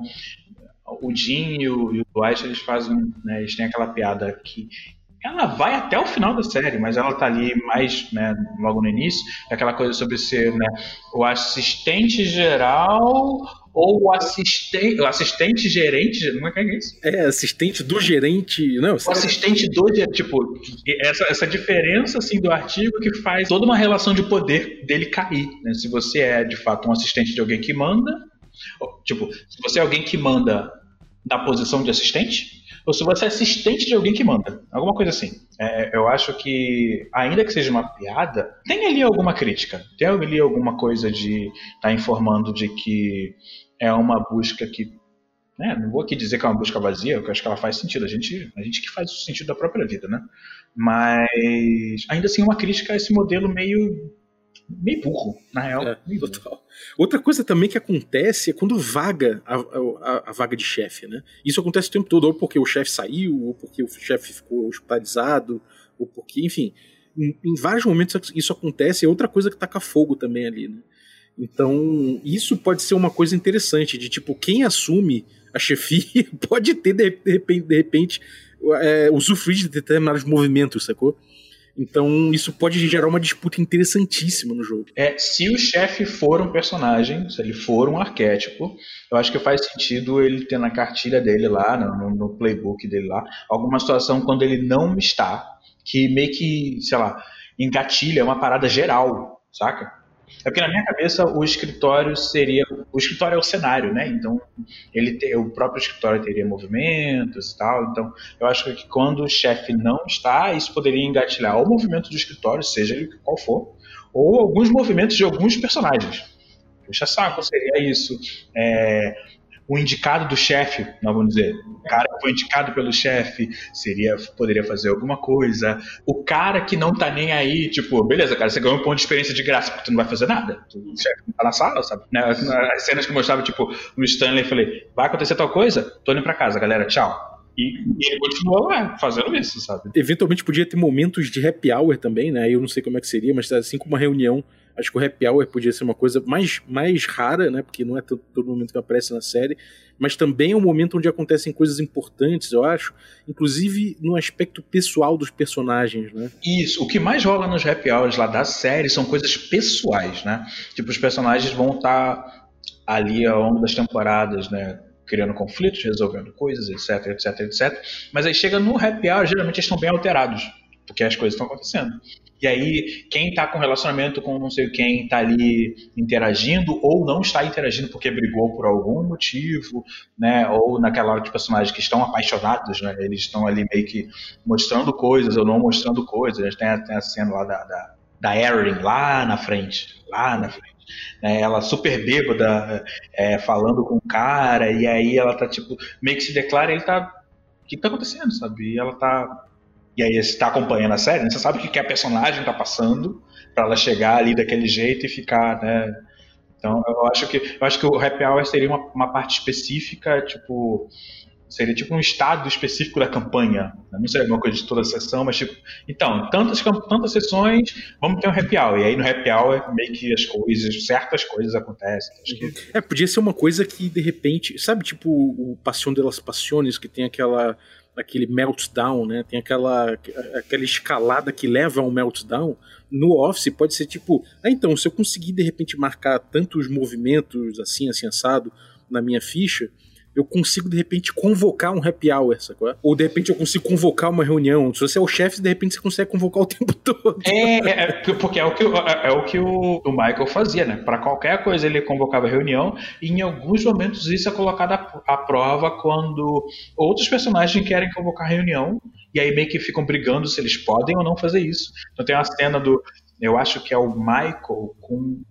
o Jim e o, e o Dwight eles fazem, né, eles têm aquela piada que ela vai até o final da série, mas ela tá ali mais, né, logo no início, é aquela coisa sobre ser, né, o assistente geral ou o assistente, o assistente gerente, não é que é isso? É, assistente do gerente, não. O assistente do gerente, tipo, essa, essa diferença, assim, do artigo que faz toda uma relação de poder dele cair, né, se você é, de fato, um assistente de alguém que manda, Tipo, se você é alguém que manda na posição de assistente, ou se você é assistente de alguém que manda. Alguma coisa assim. É, eu acho que, ainda que seja uma piada, tem ali alguma crítica. Tem ali alguma coisa de estar tá informando de que é uma busca que. Né, não vou aqui dizer que é uma busca vazia, porque eu acho que ela faz sentido. A gente, a gente que faz o sentido da própria vida, né? Mas ainda assim, uma crítica a esse modelo meio meio burro, na real. É, total. Outra coisa também que acontece é quando vaga a, a, a vaga de chefe, né? Isso acontece o tempo todo, ou porque o chefe saiu, ou porque o chefe ficou hospitalizado, ou porque, enfim, em, em, vários momentos isso acontece, é outra coisa que taca fogo também ali, né? Então, isso pode ser uma coisa interessante, de tipo, quem assume a chefia pode ter, de, de repente, de repente é, usufruir de determinados movimentos, sacou? Então isso pode gerar uma disputa interessantíssima no jogo. É, se o chefe for um personagem, se ele for um arquétipo, eu acho que faz sentido ele ter na cartilha dele lá, no, no playbook dele lá, alguma situação quando ele não está, que meio que, sei lá, engatilha uma parada geral, saca? É porque na minha cabeça o escritório seria. O escritório é o cenário, né? Então, ele te, o próprio escritório teria movimentos e tal. Então, eu acho que quando o chefe não está, isso poderia engatilhar o movimento do escritório, seja ele qual for, ou alguns movimentos de alguns personagens. Puxa saco, seria isso. É, o indicado do chefe, vamos dizer, o cara que foi indicado pelo chefe seria poderia fazer alguma coisa. O cara que não tá nem aí, tipo, beleza, cara, você ganhou um ponto de experiência de graça porque tu não vai fazer nada. O chefe não tá na sala, sabe? Né, as cenas que mostrava, tipo, no Stanley, eu falei, vai acontecer tal coisa? Tô indo pra casa, galera, tchau. E, e, ele continuou lá, fazendo isso, sabe? Eventualmente podia ter momentos de happy hour também, né? Eu não sei como é que seria, mas assim como uma reunião Acho que o happy hour podia ser uma coisa mais, mais rara, né? Porque não é todo, momento que aparece na série. Mas também é um momento onde acontecem coisas importantes, eu acho. Inclusive no aspecto pessoal dos personagens, né? Isso. O que mais rola nos happy hours lá da série são coisas pessoais, né? Tipo, os personagens vão estar tá ali ao longo das temporadas, né? criando conflitos, resolvendo coisas, etc, etc, etc. Mas aí chega no happy hour, geralmente eles estão bem alterados, porque as coisas estão acontecendo. E aí, quem está com relacionamento com não sei quem está ali interagindo ou não está interagindo porque brigou por algum motivo, né? Ou naquela hora de personagens que estão apaixonados, né? Eles estão ali meio que mostrando coisas ou não mostrando coisas. Tem a, tem a cena lá da, da, da Erin lá na frente, lá na frente. Né, ela super bêbada, é, falando com o cara, e aí ela tá tipo, meio que se declara, ele tá. O que tá acontecendo, sabe? E ela tá e aí você está acompanhando a série, né? você sabe o que, a personagem está passando para ela chegar ali daquele jeito e ficar, né? Então eu acho que eu acho que o happy hour seria uma, uma parte específica, tipo seria tipo um estado específico da campanha. Né? Não seria uma coisa de toda a sessão, mas tipo, então, tantas, tantas sessões, vamos ter um happy hour. E aí no happy hour meio que as coisas, certas coisas acontecem. Que... É, podia ser uma coisa que de repente, sabe, tipo o Passion de las Passiones, que tem aquela aquele meltdown, né? Tem aquela, aquela escalada que leva a um meltdown. No Office pode ser tipo, ah, então, se eu conseguir de repente marcar tantos movimentos assim, assim, assado na minha ficha, eu consigo de repente convocar um happy hour, sacou? Ou de repente eu consigo convocar uma reunião. Se você é o chefe, de repente você consegue convocar o tempo todo. É, é, é porque é o que, é, é o, que o, o Michael fazia, né? Para qualquer coisa ele convocava reunião e em alguns momentos isso é colocado à, à prova quando outros personagens querem convocar reunião e aí meio que ficam brigando se eles podem ou não fazer isso. Então tem uma cena do, eu acho que é o Michael com,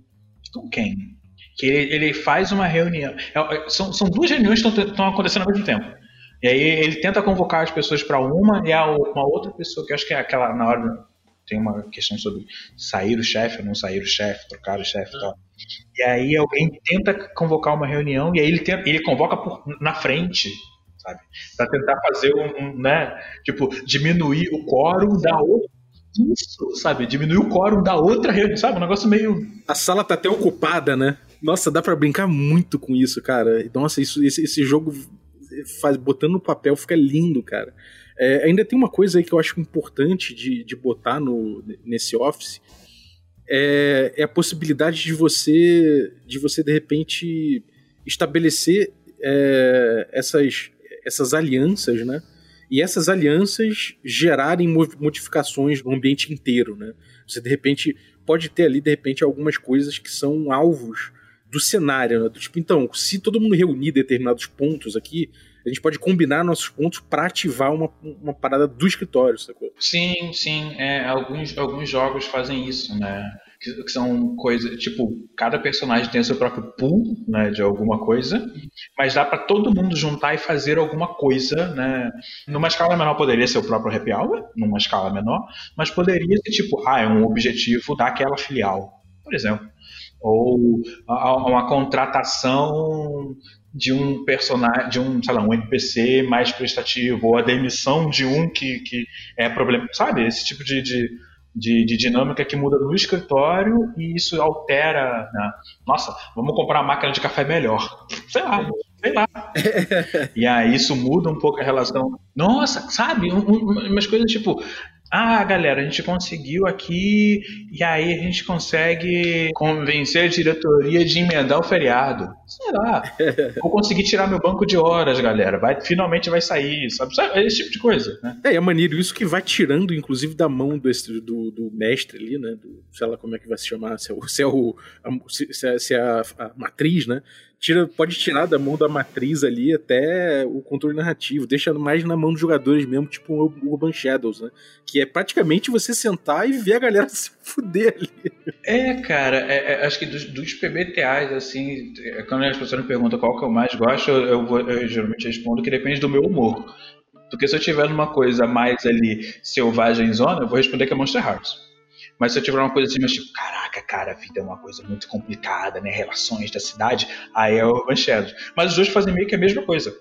com quem? Que ele, ele faz uma reunião. É, é, são, são duas reuniões que estão acontecendo ao mesmo tempo. E aí ele tenta convocar as pessoas para uma e a uma outra pessoa, que acho que é aquela na hora tem uma questão sobre sair o chefe não sair o chefe, trocar o chefe e tal. E aí alguém tenta convocar uma reunião e aí ele, tenta, ele convoca por, na frente, sabe? Para tentar fazer um, um, né, tipo, diminuir o quórum da outra isso, sabe? Diminuir o quórum da outra reunião, sabe? Um negócio meio. A sala tá até ocupada, né? Nossa, dá para brincar muito com isso, cara. Nossa, isso, esse, esse jogo faz, botando no papel fica lindo, cara. É, ainda tem uma coisa aí que eu acho importante de, de botar no, nesse Office. É, é a possibilidade de você, de você de repente estabelecer é, essas, essas alianças, né? E essas alianças gerarem modificações no ambiente inteiro, né? Você de repente pode ter ali de repente algumas coisas que são alvos do cenário, né? Tipo, então, se todo mundo reunir determinados pontos aqui, a gente pode combinar nossos pontos para ativar uma, uma parada do escritório, sacou? Sim, sim. É, alguns, alguns jogos fazem isso, né? Que, que, são coisas, tipo, cada personagem tem o seu próprio pool, né, de alguma coisa, mas dá para todo mundo juntar e fazer alguma coisa, né? Numa escala menor poderia ser o próprio happy hour, numa escala menor, mas poderia ser tipo, ah, é um objetivo daquela filial por exemplo. Ou uma contratação de um personagem, de um, sei lá, um NPC mais prestativo, ou a demissão de um que, que é problema, sabe? Esse tipo de, de, de, de dinâmica que muda no escritório e isso altera, né? nossa, vamos comprar uma máquina de café melhor, sei lá, sei lá. e aí isso muda um pouco a relação. Nossa, sabe? Um, um, umas coisas tipo, ah, galera, a gente conseguiu aqui e aí a gente consegue convencer a diretoria de emendar o feriado. Sei lá. Vou conseguir tirar meu banco de horas, galera. Vai, finalmente vai sair, sabe? Esse tipo de coisa, né? É, é maneiro isso que vai tirando, inclusive, da mão do, do, do mestre ali, né? Do, sei lá como é que vai se chamar, se é, o, se é, o, a, se é, se é a, a matriz, né? Tira, pode tirar da mão da matriz ali até o controle narrativo, deixando mais na mão dos jogadores mesmo, tipo o Urban Shadows, né? Que é praticamente você sentar e ver a galera se fuder ali. É, cara, é, é, acho que dos, dos, PBTAs, assim, é, quando as pessoas me perguntam qual que eu mais gosto, eu, eu, eu geralmente respondo que depende do meu humor. Porque se eu tiver numa coisa mais ali selvagem zona, eu vou responder que é Monster Hearts. Mas se eu tiver uma coisa assim, mas tipo, caraca, cara, a vida é uma coisa muito complicada, né? Relações da cidade, aí é o Urban. Mas os dois fazem meio que a mesma coisa.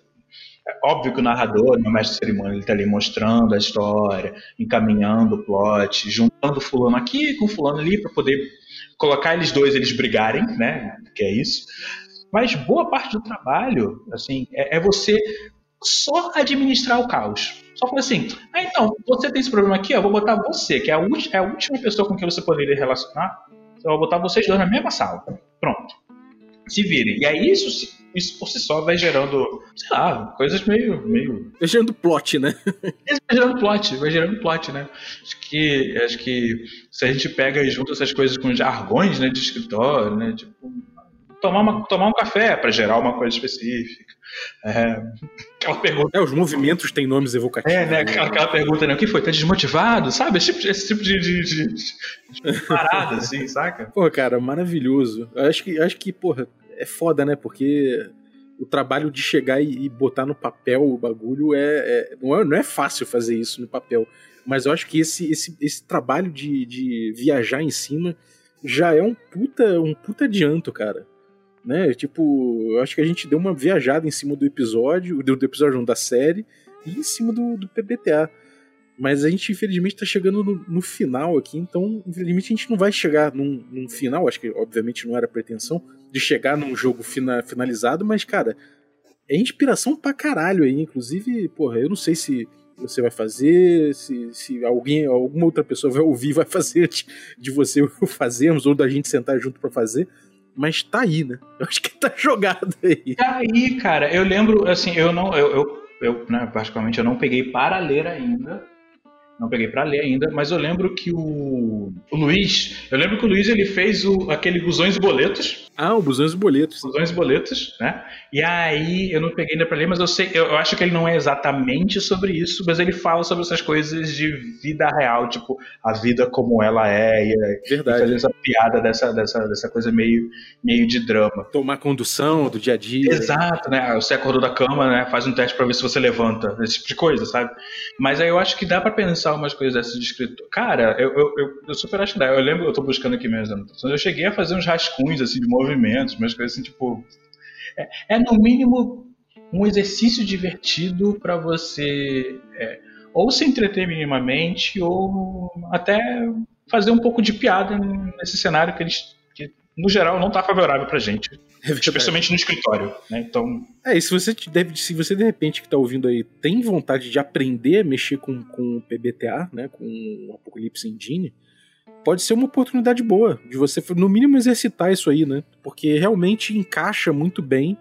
É óbvio que o narrador, né, o mestre de cerimônia, ele tá ali mostrando a história, encaminhando o plot, juntando fulano aqui com fulano ali para poder colocar eles dois, eles brigarem, né? Que é isso. Mas boa parte do trabalho, assim, é, é você só administrar o caos. Só falei assim, ah, então, você tem esse problema aqui, eu vou botar você, que é a, é a última pessoa com quem você poderia relacionar, eu vou botar vocês dois na mesma sala. Pronto. Se virem. E aí isso, isso por si só vai gerando, sei lá, coisas meio. meio... Vai gerando plot, né? vai gerando plot, vai gerando plot, né? Acho que, acho que se a gente pega e junta essas coisas com jargões né, de escritório, né? Tipo, tomar, uma, tomar um café para gerar uma coisa específica. É, aquela pergunta. É, os movimentos têm nomes evocativos. É, né? Aquela, aquela pergunta, né? O que foi? Tá desmotivado? Sabe? Esse tipo, esse tipo de, de, de, de parada, assim, saca? Pô, cara, maravilhoso. Eu acho que, acho que, porra, é foda, né? Porque o trabalho de chegar e, e botar no papel o bagulho é, é, não é, não é fácil fazer isso no papel. Mas eu acho que esse, esse, esse trabalho de, de viajar em cima já é um puta, um puta adianto, cara né? Tipo, eu acho que a gente deu uma viajada em cima do episódio, do, do episódio da série, e em cima do, do PBTA. Mas a gente, infelizmente, tá chegando no, no, final aqui, então, infelizmente, a gente não vai chegar num, num, final, acho que, obviamente, não era a pretensão de chegar num jogo fina, finalizado, mas, cara, é inspiração pra caralho aí, inclusive, porra, eu não sei se você vai fazer, se, se alguém, alguma outra pessoa vai ouvir vai fazer de, de você fazermos, ou da gente sentar junto para fazer, mas tá aí, né? Eu acho que tá jogado aí. Tá aí, cara. Eu lembro, assim, eu não, eu, eu, eu né, particularmente, eu não peguei para ler ainda, não peguei para ler ainda, mas eu lembro que o, o Luiz, eu lembro que o Luiz ele fez o, aquele Busões e Boletos. Ah, o Busões e Boletos. Busões e Boletos, né? E aí eu não peguei ainda para ler, mas eu sei, eu, eu, acho que ele não é exatamente sobre isso, mas ele fala sobre essas coisas de vida real, tipo a vida como ela é e, Verdade. e fazer essa piada dessa, dessa, dessa coisa meio, meio de drama. Tomar condução do dia a dia. Exato, né? Você acordou da cama, né? Faz um teste para ver se você levanta, esse tipo de coisa, sabe? Mas aí eu acho que dá para pensar umas coisas dessas de escritor. Cara, eu, eu, eu, eu super acho que dá. Eu lembro, eu tô buscando aqui minhas anotações, eu cheguei a fazer uns rascunhos, assim, de movimentos, umas coisas assim, tipo... É, é no mínimo um exercício divertido para você é, ou se entreter minimamente ou até fazer um pouco de piada nesse cenário que eles que no geral não está favorável para gente é especialmente no escritório, né? Então. É, e se você deve, se você de repente que tá ouvindo aí tem vontade de aprender a mexer com, com o PBTA, né? Com o Apocalypse Engine, pode ser uma oportunidade boa de você, no mínimo, exercitar isso aí, né? Porque realmente encaixa muito bem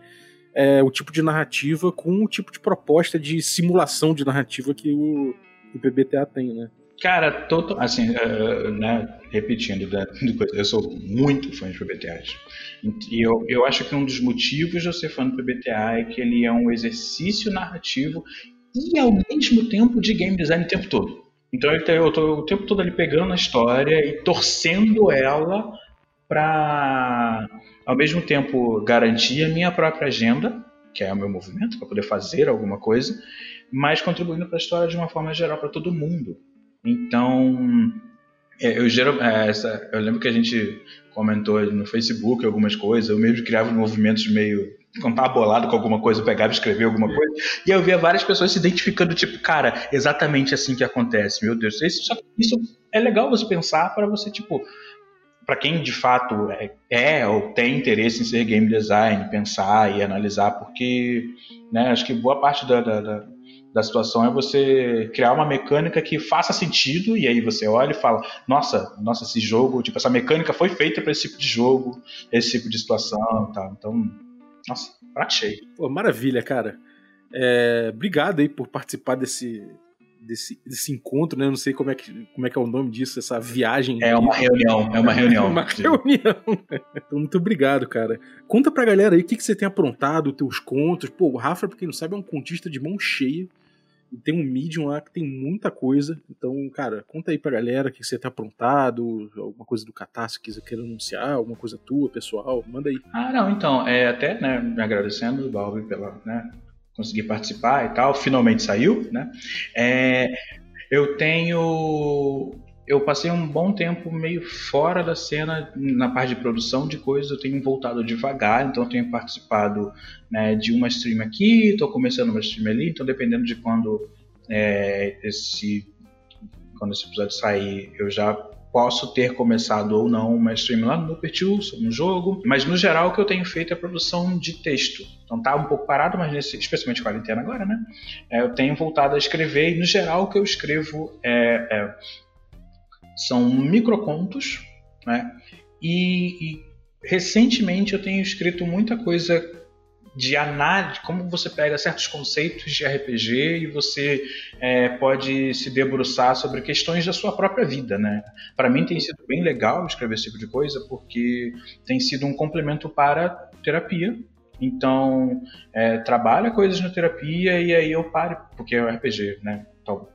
é, o tipo de narrativa com o tipo de proposta de simulação de narrativa que o, o PBTA tem, né? Cara, todo, assim, uh, né, repetindo, né, eu sou muito fã de PBTAs. E eu, eu acho que um dos motivos de eu ser fã do PBTA é que ele é um exercício narrativo e ao mesmo tempo de game design o tempo todo. Então eu estou o tempo todo ali pegando a história e torcendo ela para, ao mesmo tempo, garantir a minha própria agenda, que é o meu movimento, para poder fazer alguma coisa, mas contribuindo para a história de uma forma geral para todo mundo. Então, É, eu, é, eu lembro que a gente comentou no Facebook algumas coisas, eu mesmo criava movimentos meio quando tava bolado com alguma coisa, eu pegava e escrevia alguma coisa, e eu via várias pessoas se identificando, tipo, cara, exatamente assim que acontece, meu Deus, isso, isso é legal você pensar para você, tipo, para quem de fato é, é, ou tem interesse em ser game design, pensar e analisar, porque né, acho que boa parte da, da, da, situação é você criar uma mecânica que faça sentido e aí você olha e fala, nossa, nossa, esse jogo, tipo, essa mecânica foi feita para esse tipo de jogo, esse tipo de situação, tá? Então, nossa, achei. Pô, maravilha, cara. É, obrigado aí por participar desse, desse, desse encontro, né? Eu não sei como é, que, como é que é o nome disso, essa viagem. É uma reunião, é uma reunião. uma reunião. então, muito obrigado, cara. Conta pra galera aí o que, que você tem aprontado, teus contos. Pô, o Rafa, pra quem não sabe, é um contista de mão cheia. Tem um Medium lá que tem muita coisa. Então, cara, conta aí pra galera o que, você tem aprontado, alguma coisa do Catarse que você queira anunciar, alguma coisa tua, pessoal, manda aí. Ah, não, então, é até, né, me agradecendo, Balbi, pela, né, conseguir participar e tal, finalmente saiu, né? É, eu tenho. Eu passei um bom tempo meio fora da cena na parte de produção de coisas, eu tenho voltado devagar, então eu tenho participado né, de uma stream aqui, estou começando uma stream ali, então dependendo de quando é, esse quando esse episódio sair, eu já posso ter começado ou não uma stream lá no Nuper2 sobre um jogo, mas no geral o que eu tenho feito é produção de texto. Então tá um pouco parado, mas nesse, especialmente quarentena agora, né? É, eu tenho voltado a escrever e no geral o que eu escrevo é, é são microcontos, né? E, e recentemente eu tenho escrito muita coisa de análise, como você pega certos conceitos de RPG e você é, pode se debruçar sobre questões da sua própria vida, né? Para mim tem sido bem legal escrever esse tipo de coisa porque tem sido um complemento para terapia. Então, é, trabalha coisas na terapia e aí eu paro, porque é um RPG, né? Então,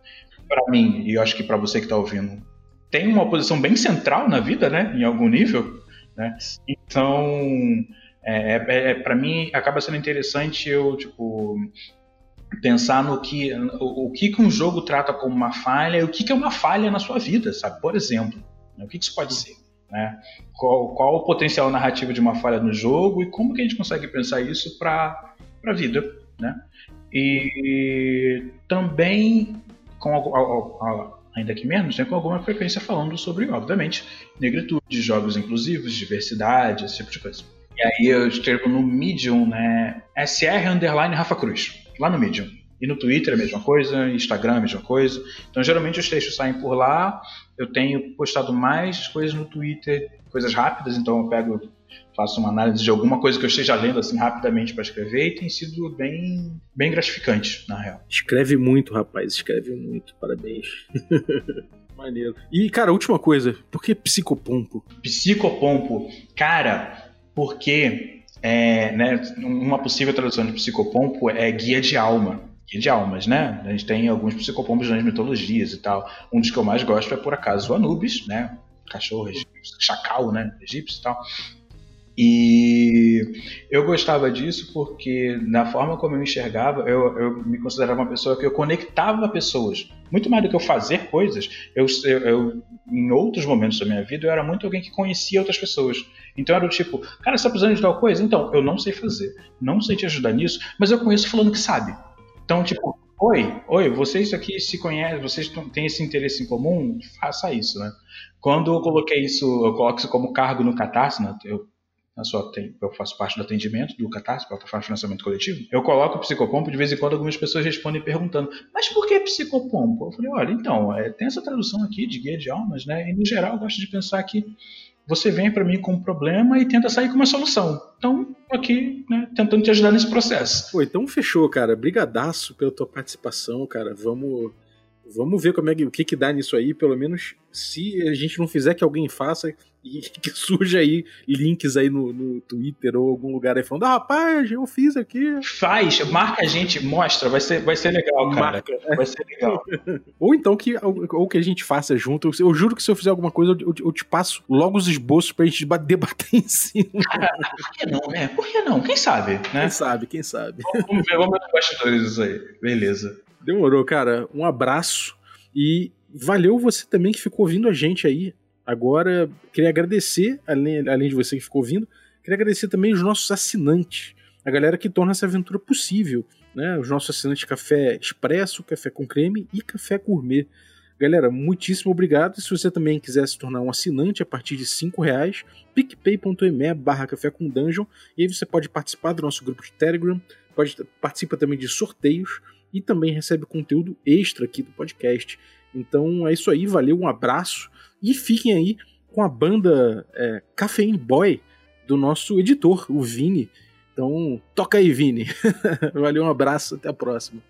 para mim, e eu acho que para você que está ouvindo, tem uma posição bem central na vida, né? Em algum nível, né? Então, é, é, é para mim acaba sendo interessante eu tipo pensar no que o, o, que, que um jogo trata como uma falha e o que, que é uma falha na sua vida, sabe? Por exemplo, né? o que, que isso pode ser? Né? Qual, qual o potencial narrativo de uma falha no jogo e como que a gente consegue pensar isso para a vida, né? E também com ainda que menos, né, com alguma frequência falando sobre, obviamente, negritude, jogos inclusivos, diversidade, esse tipo de coisa. E aí eu escrevo no Medium, né? SR underline Rafa Cruz, lá no Medium. E no Twitter é a mesma coisa, Instagram é a mesma coisa. Então geralmente os textos saem por lá. Eu tenho postado mais coisas no Twitter, coisas rápidas, então eu pego, faço uma análise de alguma coisa que eu esteja lendo assim rapidamente para escrever e tem sido bem, bem gratificante, na real. Escreve muito, rapaz, escreve muito. Parabéns. Maneiro. E, cara, última coisa, por que psicopompo? Psicopompo. Cara, porque é, né, uma possível tradução de psicopompo é guia de alma. De almas, né? A gente tem alguns psicopompos nas mitologias e tal. Um dos que eu mais gosto é, por acaso, o Anubis, né? Cachorro chacal, né? Egípcio e tal. E eu gostava disso porque, na forma como eu enxergava, eu, eu me considerava uma pessoa que eu conectava pessoas. Muito mais do que eu fazer coisas, eu, eu, em outros momentos da minha vida, eu era muito alguém que conhecia outras pessoas. Então era o tipo, cara, você tá precisando de tal coisa? Então, eu não sei fazer, não sei te ajudar nisso, mas eu conheço falando que sabe. Então, tipo, oi, oi, vocês aqui se conhecem, vocês têm esse interesse em comum? Faça isso, né? Quando eu coloquei isso, eu coloco isso como cargo no Catarse, né? Eu eu faço parte do atendimento do Catarse, plataforma de financiamento coletivo, eu coloco o psicopompo, de vez em quando algumas pessoas respondem perguntando, mas por que psicopompo? Eu falei, olha, então, é, tem essa tradução aqui de guia de almas, né? E no geral eu gosto de pensar que você vem para mim com um problema e tenta sair com uma solução. Então, aqui, né, tentando te ajudar nesse processo. Pô, então fechou, cara. Brigadaço pela tua participação, cara. Vamos Vamos ver como é que, o que, que dá nisso aí, pelo menos se a gente não fizer que alguém faça e que surja aí links aí no, no Twitter ou algum lugar aí falando, ah, rapaz, eu fiz aqui. Faz, marca a gente, mostra, vai ser, vai ser legal, cara. Marca. Vai ser legal. ou então que, ou que a gente faça junto. Eu juro que se eu fizer alguma coisa, eu, eu te passo logo os esboços pra gente debater em cima. Cara, por que não, né? Por que não? Quem sabe, né? Quem sabe, quem sabe. Vamos ver, vamos ver os bastidores isso aí. Beleza. Demorou, cara. Um abraço e valeu você também que ficou ouvindo a gente aí. Agora, queria agradecer, além, além de você que ficou ouvindo, queria agradecer também os nossos assinantes, a galera que torna essa aventura possível, né? Os nossos assinantes Café Expresso, Café com Creme e Café Gourmet. Galera, muitíssimo obrigado. Se você também quiser se tornar um assinante a partir de cinco reais, picpay.me barra café com dungeon, e aí você pode participar do nosso grupo de Telegram, pode participa também de sorteios e também recebe conteúdo extra aqui do podcast. Então é isso aí, valeu, um abraço e fiquem aí com a banda é, Boy do nosso editor, o Vini. Então toca aí, Vini. valeu, um abraço, até a próxima.